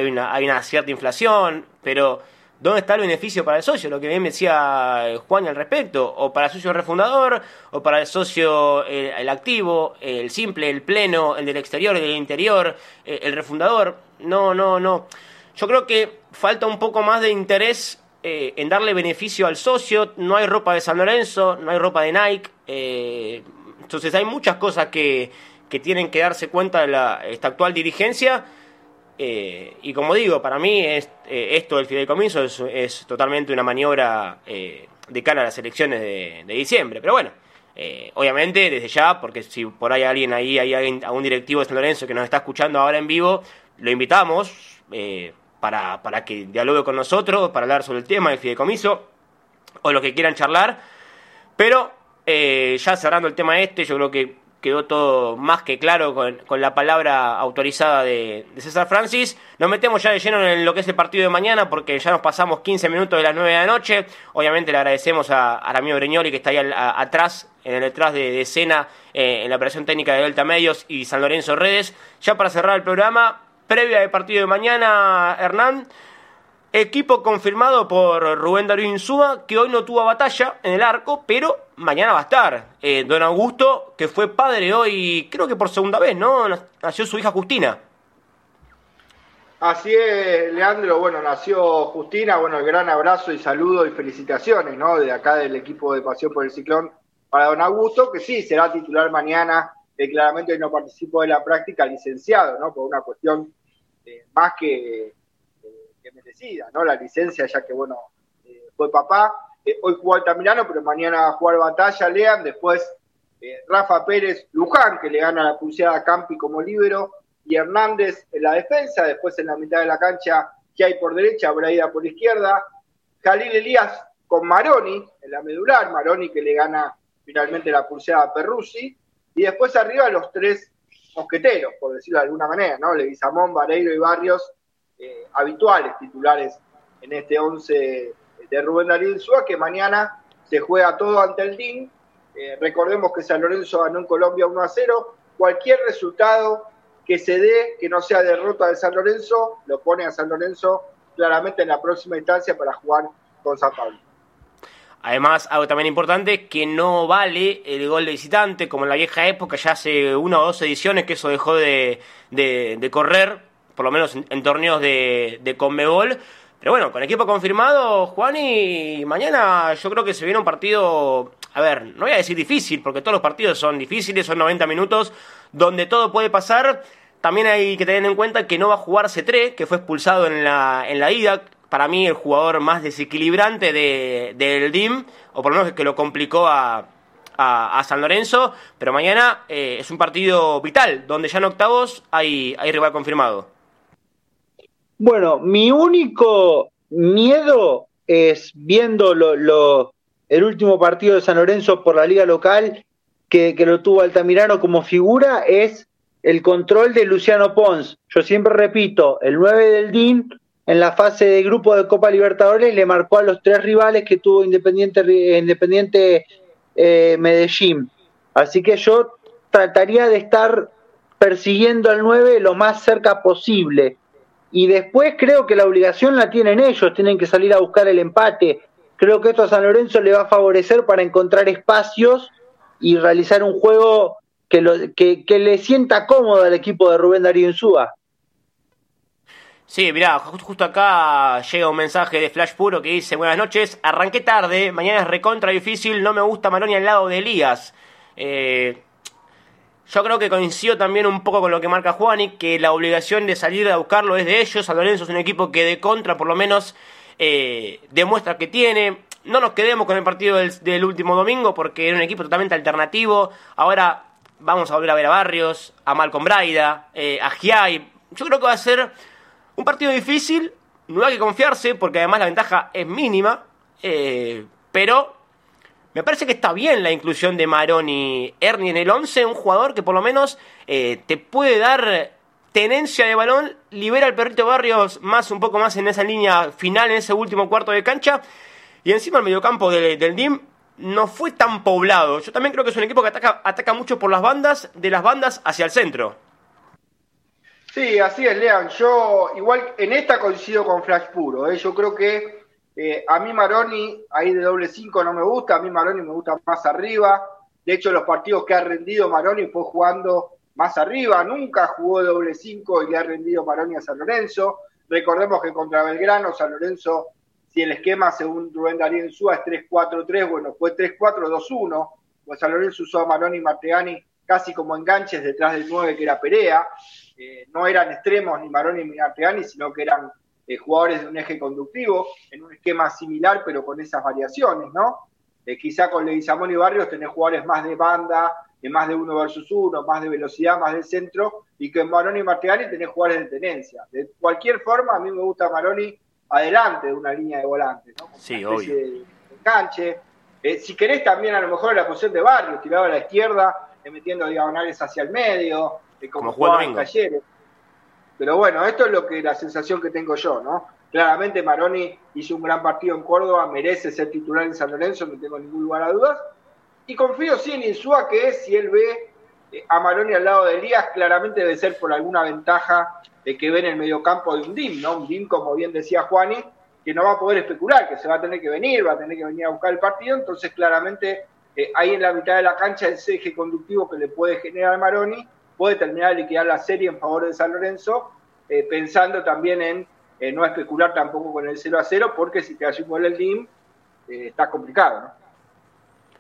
una, hay una cierta inflación, pero ¿Dónde está el beneficio para el socio? Lo que bien decía eh, Juan al respecto. O para el socio refundador, o para el socio eh, el, activo, el simple, el pleno, el del exterior, el del interior, eh, el refundador. No, no, no. Yo creo que falta un poco más de interés en darle beneficio al socio. No hay ropa de San Lorenzo, no hay ropa de Nike. entonces hay muchas cosas que, que tienen que darse cuenta de la, esta actual dirigencia eh, y como digo, para mí eh, esto del fideicomiso es, totalmente una maniobra eh, de cara a las elecciones de, diciembre. Pero bueno, obviamente desde ya, porque si por ahí alguien ahí, hay alguien, a un directivo de San Lorenzo que nos está escuchando ahora en vivo, lo invitamos para, para que dialogue con nosotros, para hablar sobre el tema del fideicomiso o lo que quieran charlar. Pero ya cerrando el tema este, yo creo que quedó todo más que claro con, la palabra autorizada de, César Francis. Nos metemos ya de lleno en lo que es el partido de mañana porque ya nos pasamos 15 minutos de las 9 de la noche. Obviamente le agradecemos a, a Ramiro Breñoli que está ahí atrás, en el detrás de, escena, eh, en la operación técnica de Delta Medios y San Lorenzo Redes. Ya para cerrar el programa, previa del partido de mañana, Hernán. Equipo confirmado por Rubén Darío Insúa, que hoy no tuvo batalla en el arco, pero mañana va a estar. Eh, don Augusto, que fue padre hoy, creo que por segunda vez, ¿no? Nació su hija Justina. Así es, Leandro. Bueno, nació Justina. Bueno, el gran abrazo y saludo y felicitaciones, ¿no? De acá del equipo de Pasión por el Ciclón para don Augusto, que sí, será titular mañana. Eh, claramente hoy no participó de la práctica, licenciado, ¿no? Por una cuestión eh, más que merecida, ¿no? La licencia, ya que, bueno, fue papá. Eh, hoy jugó Altamirano, pero mañana va a jugar Batalla, Lean. Después eh, Rafa Pérez Luján, que le gana la pulseada a Campi como líbero. Y Hernández en la defensa. Después en la mitad de la cancha, que hay por derecha, Braida por izquierda. Jalil Elías con Maroni en la medular. Maroni que le gana finalmente la pulseada a Perruzzi. Y después arriba los tres mosqueteros, por decirlo de alguna manera, ¿no? Leguizamón, Vareiro y Barrios, eh, habituales titulares en este 11 de Rubén Darío Insúa, que mañana se juega todo ante el DIN. Eh, recordemos que San Lorenzo ganó en Colombia 1 a 0. Cualquier resultado que se dé, que no sea derrota de San Lorenzo, lo pone a San Lorenzo claramente en la próxima instancia para jugar con San Pablo. Además, algo también importante, que no vale el gol de visitante, como en la vieja época, ya hace una o dos ediciones que eso dejó de, correr, por lo menos en, torneos de, de Conmebol. Pero bueno, con equipo confirmado, Juan, y mañana yo creo que se viene un partido, a ver, no voy a decir difícil, porque todos los partidos son difíciles, son 90 minutos, donde todo puede pasar. También hay que tener en cuenta que no va a jugar C3, que fue expulsado en la, en la ida, para mí el jugador más desequilibrante del de, DIM, o por lo menos que lo complicó a, a, San Lorenzo, pero mañana eh, es un partido vital, donde ya en octavos hay, hay rival confirmado. Bueno, mi único miedo es viendo lo, el último partido de San Lorenzo por la liga local, que, que lo tuvo Altamirano como figura, es el control de Luciano Pons. Yo siempre repito, el 9 del DIN en la fase de grupo de Copa Libertadores le marcó a los tres rivales que tuvo Independiente, Independiente eh, Medellín. Así que yo trataría de estar persiguiendo al 9 lo más cerca posible. Y después creo que la obligación la tienen ellos, tienen que salir a buscar el empate. Creo que esto a San Lorenzo le va a favorecer para encontrar espacios y realizar un juego que, le sienta cómodo al equipo de Rubén Darío Insúa. Sí, mirá, justo acá llega un mensaje de Flash Puro que dice, buenas noches, arranqué tarde, mañana es recontra difícil, no me gusta Maroni al lado de Elías. Eh, yo creo que coincido también un poco con lo que marca Juani, que la obligación de salir a buscarlo es de ellos. San Lorenzo es un equipo que de contra por lo menos eh, demuestra que tiene. No nos quedemos con el partido del, último domingo porque era un equipo totalmente alternativo. Ahora vamos a volver a ver a Barrios, a Malcolm Braida, eh, a Giai. Yo creo que va a ser un partido difícil, no hay que confiarse porque además la ventaja es mínima, eh, pero me parece que está bien la inclusión de Maroni Ernie en el 11, un jugador que por lo menos eh, te puede dar tenencia de balón, libera al perrito Barrios más un poco más en esa línea final, en ese último cuarto de cancha, y encima el mediocampo del DIM no fue tan poblado. Yo también creo que es un equipo que ataca, ataca mucho por las bandas, de las bandas hacia el centro. Sí, así es, Lean. Yo igual en esta coincido con Flash Puro. ¿eh? Yo creo que eh, a mí Maroni ahí de doble 5 no me gusta, a mí Maroni me gusta más arriba. De hecho, los partidos que ha rendido Maroni fue jugando más arriba. Nunca jugó de doble 5 y le ha rendido Maroni a San Lorenzo. Recordemos que contra Belgrano, San Lorenzo, si el esquema según Rubén Darío Insúa es 3-4-3, bueno, fue 3-4-2-1. Pues San Lorenzo usó a Maroni y Martegani casi como enganches detrás del 9 que era Perea no eran extremos ni Maroni ni Arteani, sino que eran eh, jugadores de un eje conductivo, en un esquema similar, pero con esas variaciones, ¿no? Eh, quizá con Leguizamón y Barrios tenés jugadores más de banda, de más de uno versus uno, más de velocidad, más de centro, y que en Maroni y Martegani tenés jugadores de tenencia. De cualquier forma, a mí me gusta Maroni adelante de una línea de volantes, ¿no? sí, obvio. De, enganche. Eh, si querés también a lo mejor la posición de Barrios, tirado a la izquierda, metiendo diagonales hacia el medio, como, jugaba en Talleres. Pero bueno, esto es lo que la sensación que tengo yo, ¿no? Claramente Maroni hizo un gran partido en Córdoba, merece ser titular en San Lorenzo, no tengo ningún lugar a dudas. Y confío sí en Insúa, que si él ve eh, a Maroni al lado de Elías, claramente debe ser por alguna ventaja de que ve en el mediocampo de un DIM, ¿no? Un DIM, como bien decía Juani, que no va a poder especular, que se va a tener que venir, va a tener que venir a buscar el partido, entonces claramente eh, ahí en la mitad de la cancha ese eje conductivo que le puede generar Maroni puede terminar de liquidar la serie en favor de San Lorenzo, eh, pensando también en no especular tampoco con el 0 a 0, porque si te hace un el DIM, eh, está complicado, ¿no?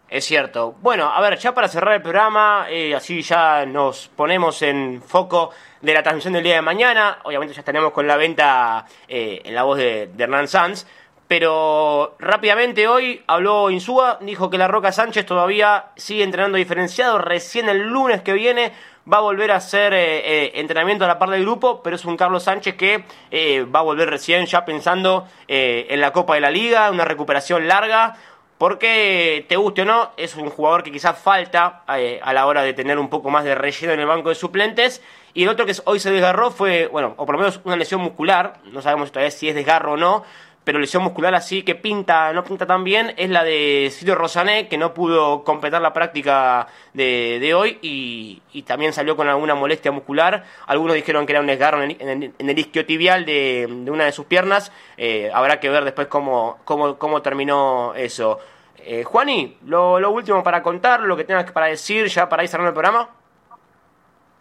Es cierto. Bueno, a ver, ya para cerrar el programa, eh, así ya nos ponemos en foco de la transmisión del día de mañana. Obviamente ya estaremos con la venta en la voz de, de Hernán Sanz. Pero rápidamente hoy habló Insúa, dijo que la Roca Sánchez todavía sigue entrenando diferenciado. Recién el lunes que viene va a volver a hacer eh, eh, entrenamiento a la par del grupo, pero es un Carlos Sánchez que eh, va a volver recién ya pensando en la Copa de la Liga, una recuperación larga, porque te guste o no, es un jugador que quizás falta a la hora de tener un poco más de relleno en el banco de suplentes. Y el otro que hoy se desgarró fue, bueno, o por lo menos una lesión muscular, no sabemos todavía si es desgarro o no, pero lesión muscular así que pinta, no pinta tan bien, es la de Ciro Rosané, que no pudo completar la práctica de, hoy y, también salió con alguna molestia muscular. Algunos dijeron que era un desgarro en el, en isquiotibial de, una de sus piernas. Eh, habrá que ver después cómo, cómo, cómo terminó eso. Eh, Juani, lo, lo, último para contar, lo que tengas para decir ya para ir cerrando el programa.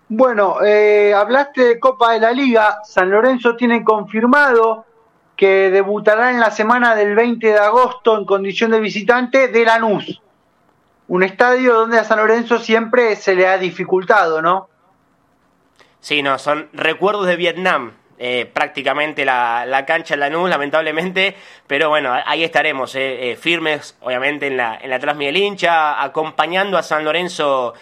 Bueno, eh, hablaste de Copa de la Liga. San Lorenzo tiene confirmado que debutará en la semana del 20 de agosto en condición de visitante de Lanús. Un estadio donde a San Lorenzo siempre se le ha dificultado, ¿no? Sí, no, son recuerdos de Vietnam. Eh, prácticamente la, la, cancha en Lanús, lamentablemente, pero bueno, ahí estaremos, eh, eh, firmes, obviamente, en la, en la del hincha, acompañando a San Lorenzo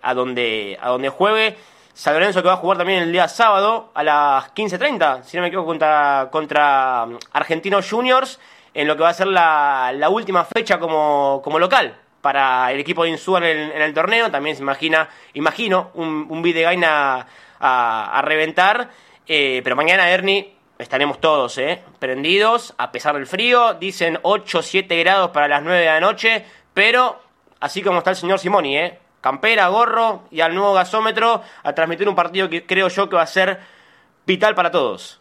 a, donde, a donde juegue. San Lorenzo que va a jugar también el día sábado a las 15.30, si no me equivoco, contra, contra um, Argentinos Juniors, en lo que va a ser la, la última fecha como, como, local para el equipo de Insúa en el, torneo. También se imagina, imagino, un, un Videgaina a, a, reventar. Eh, pero mañana, Ernie, estaremos todos eh, prendidos, a pesar del frío. Dicen 8, 7 grados para las 9 de la noche, pero así como está el señor Simoni, ¿eh? Campera, gorro y al nuevo gasómetro a transmitir un partido que creo yo que va a ser vital para todos.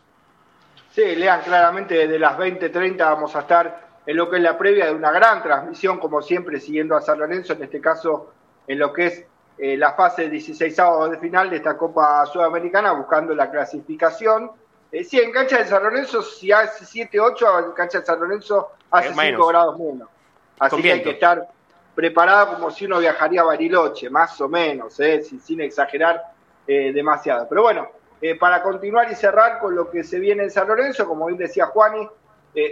Sí, lean claramente desde las 20:30 vamos a estar en lo que es la previa de una gran transmisión, como siempre, siguiendo a San Lorenzo, en este caso en lo que es eh, la fase 16 sábados de final de esta Copa Sudamericana, buscando la clasificación. Eh, sí, en cancha de San Lorenzo, si hace 7-8, en cancha de San Lorenzo hace 5 grados menos. Así que hay que estar preparado como si uno viajaría a Bariloche, más o menos, ¿eh? sin, exagerar eh, demasiado. Pero bueno, eh, para continuar y cerrar con lo que se viene en San Lorenzo, como bien decía Juani,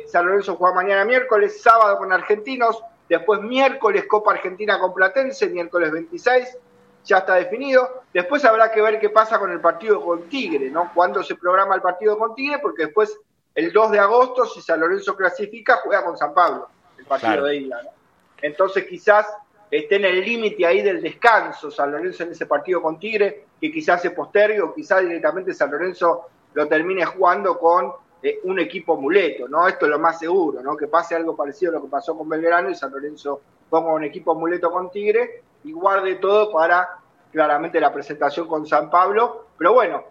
San Lorenzo juega mañana miércoles, sábado con Argentinos, después miércoles Copa Argentina con Platense, miércoles 26, ya está definido. Después habrá que ver qué pasa con el partido con Tigre, ¿no? Cuándo se programa el partido con Tigre, porque después el 2 de agosto, si San Lorenzo clasifica, juega con San Pablo, el partido de ida, ¿no? Entonces quizás esté en el límite ahí del descanso San Lorenzo en ese partido con Tigre, que quizás se postergue o quizás directamente San Lorenzo lo termine jugando con eh, un equipo muleto, ¿no? Esto es lo más seguro, ¿no? Que pase algo parecido a lo que pasó con Belgrano y San Lorenzo ponga un equipo muleto con Tigre y guarde todo para claramente la presentación con San Pablo. Pero bueno,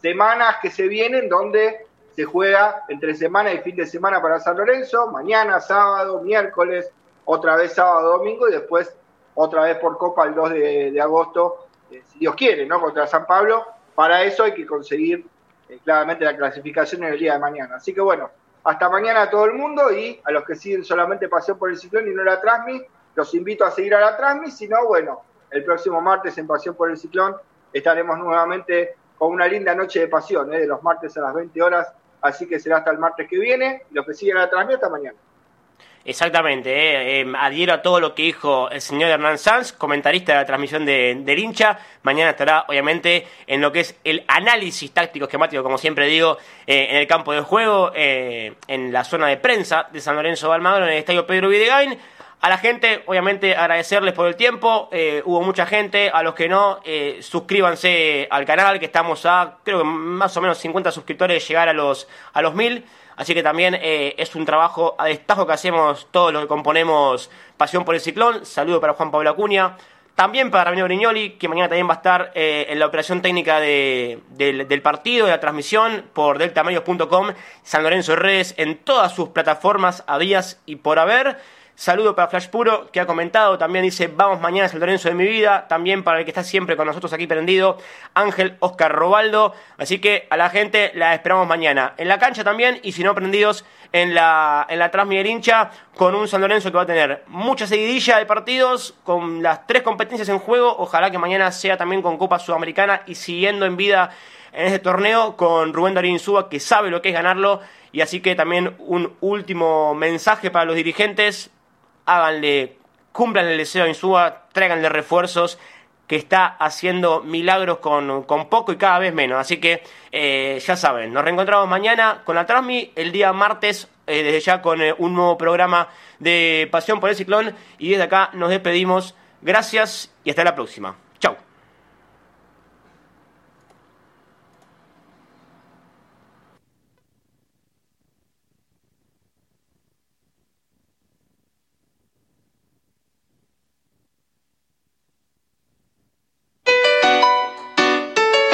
semanas que se vienen donde se juega entre semana y fin de semana para San Lorenzo, mañana, sábado, miércoles, otra vez sábado, domingo y después otra vez por Copa el 2 de, agosto, eh, si Dios quiere, ¿no? Contra San Pablo. Para eso hay que conseguir eh, claramente la clasificación en el día de mañana. Así que bueno, hasta mañana a todo el mundo y a los que siguen solamente Pasión por el Ciclón y no la Transmi, los invito a seguir a la Transmi, si no, bueno, el próximo martes en Pasión por el Ciclón estaremos nuevamente con una linda noche de pasión, ¿eh? de los martes a las 20 horas, así que será hasta el martes que viene, los que siguen a la Transmi hasta mañana. Exactamente, eh, em, adhiero a todo lo que dijo el señor Hernán Sanz, comentarista de la transmisión de, del hincha. Mañana estará, obviamente, en lo que es el análisis táctico esquemático, como siempre digo, eh, en el campo de juego, eh, en la zona de prensa de San Lorenzo de Almagro, en el estadio Pedro Videgain. A la gente, obviamente, agradecerles por el tiempo. hubo mucha gente. A los que no, suscríbanse al canal, que estamos a, creo que más o menos 50 suscriptores, llegar a los, a los mil. Así que también eh, es un trabajo a destajo que hacemos todos los que componemos Pasión por el Ciclón. Saludo para Juan Pablo Acuña. También para Ramiro Brignoli, que mañana también va a estar eh, en la operación técnica del, del, partido, de la transmisión por deltamedios.com, San Lorenzo Redes, en todas sus plataformas, a días y por haber. Saludo para Flash Puro, que ha comentado, también dice, vamos mañana es el Lorenzo de mi vida, también para el que está siempre con nosotros aquí prendido, Ángel Oscar Robaldo, así que a la gente la esperamos mañana, en la cancha también, y si no prendidos en la, en la con un San Lorenzo que va a tener mucha seguidilla de partidos, con las tres competencias en juego, ojalá que mañana sea también con Copa Sudamericana y siguiendo en vida en este torneo con Rubén Darín Suba, que sabe lo que es ganarlo, y así que también un último mensaje para los dirigentes, háganle, cumplan el deseo a Insúa, tráiganle refuerzos, que está haciendo milagros con, con, poco y cada vez menos. Así que eh, ya saben, nos reencontramos mañana con la Transmi, el día martes eh, desde ya con eh, un nuevo programa de Pasión por el Ciclón y desde acá nos despedimos. Gracias y hasta la próxima.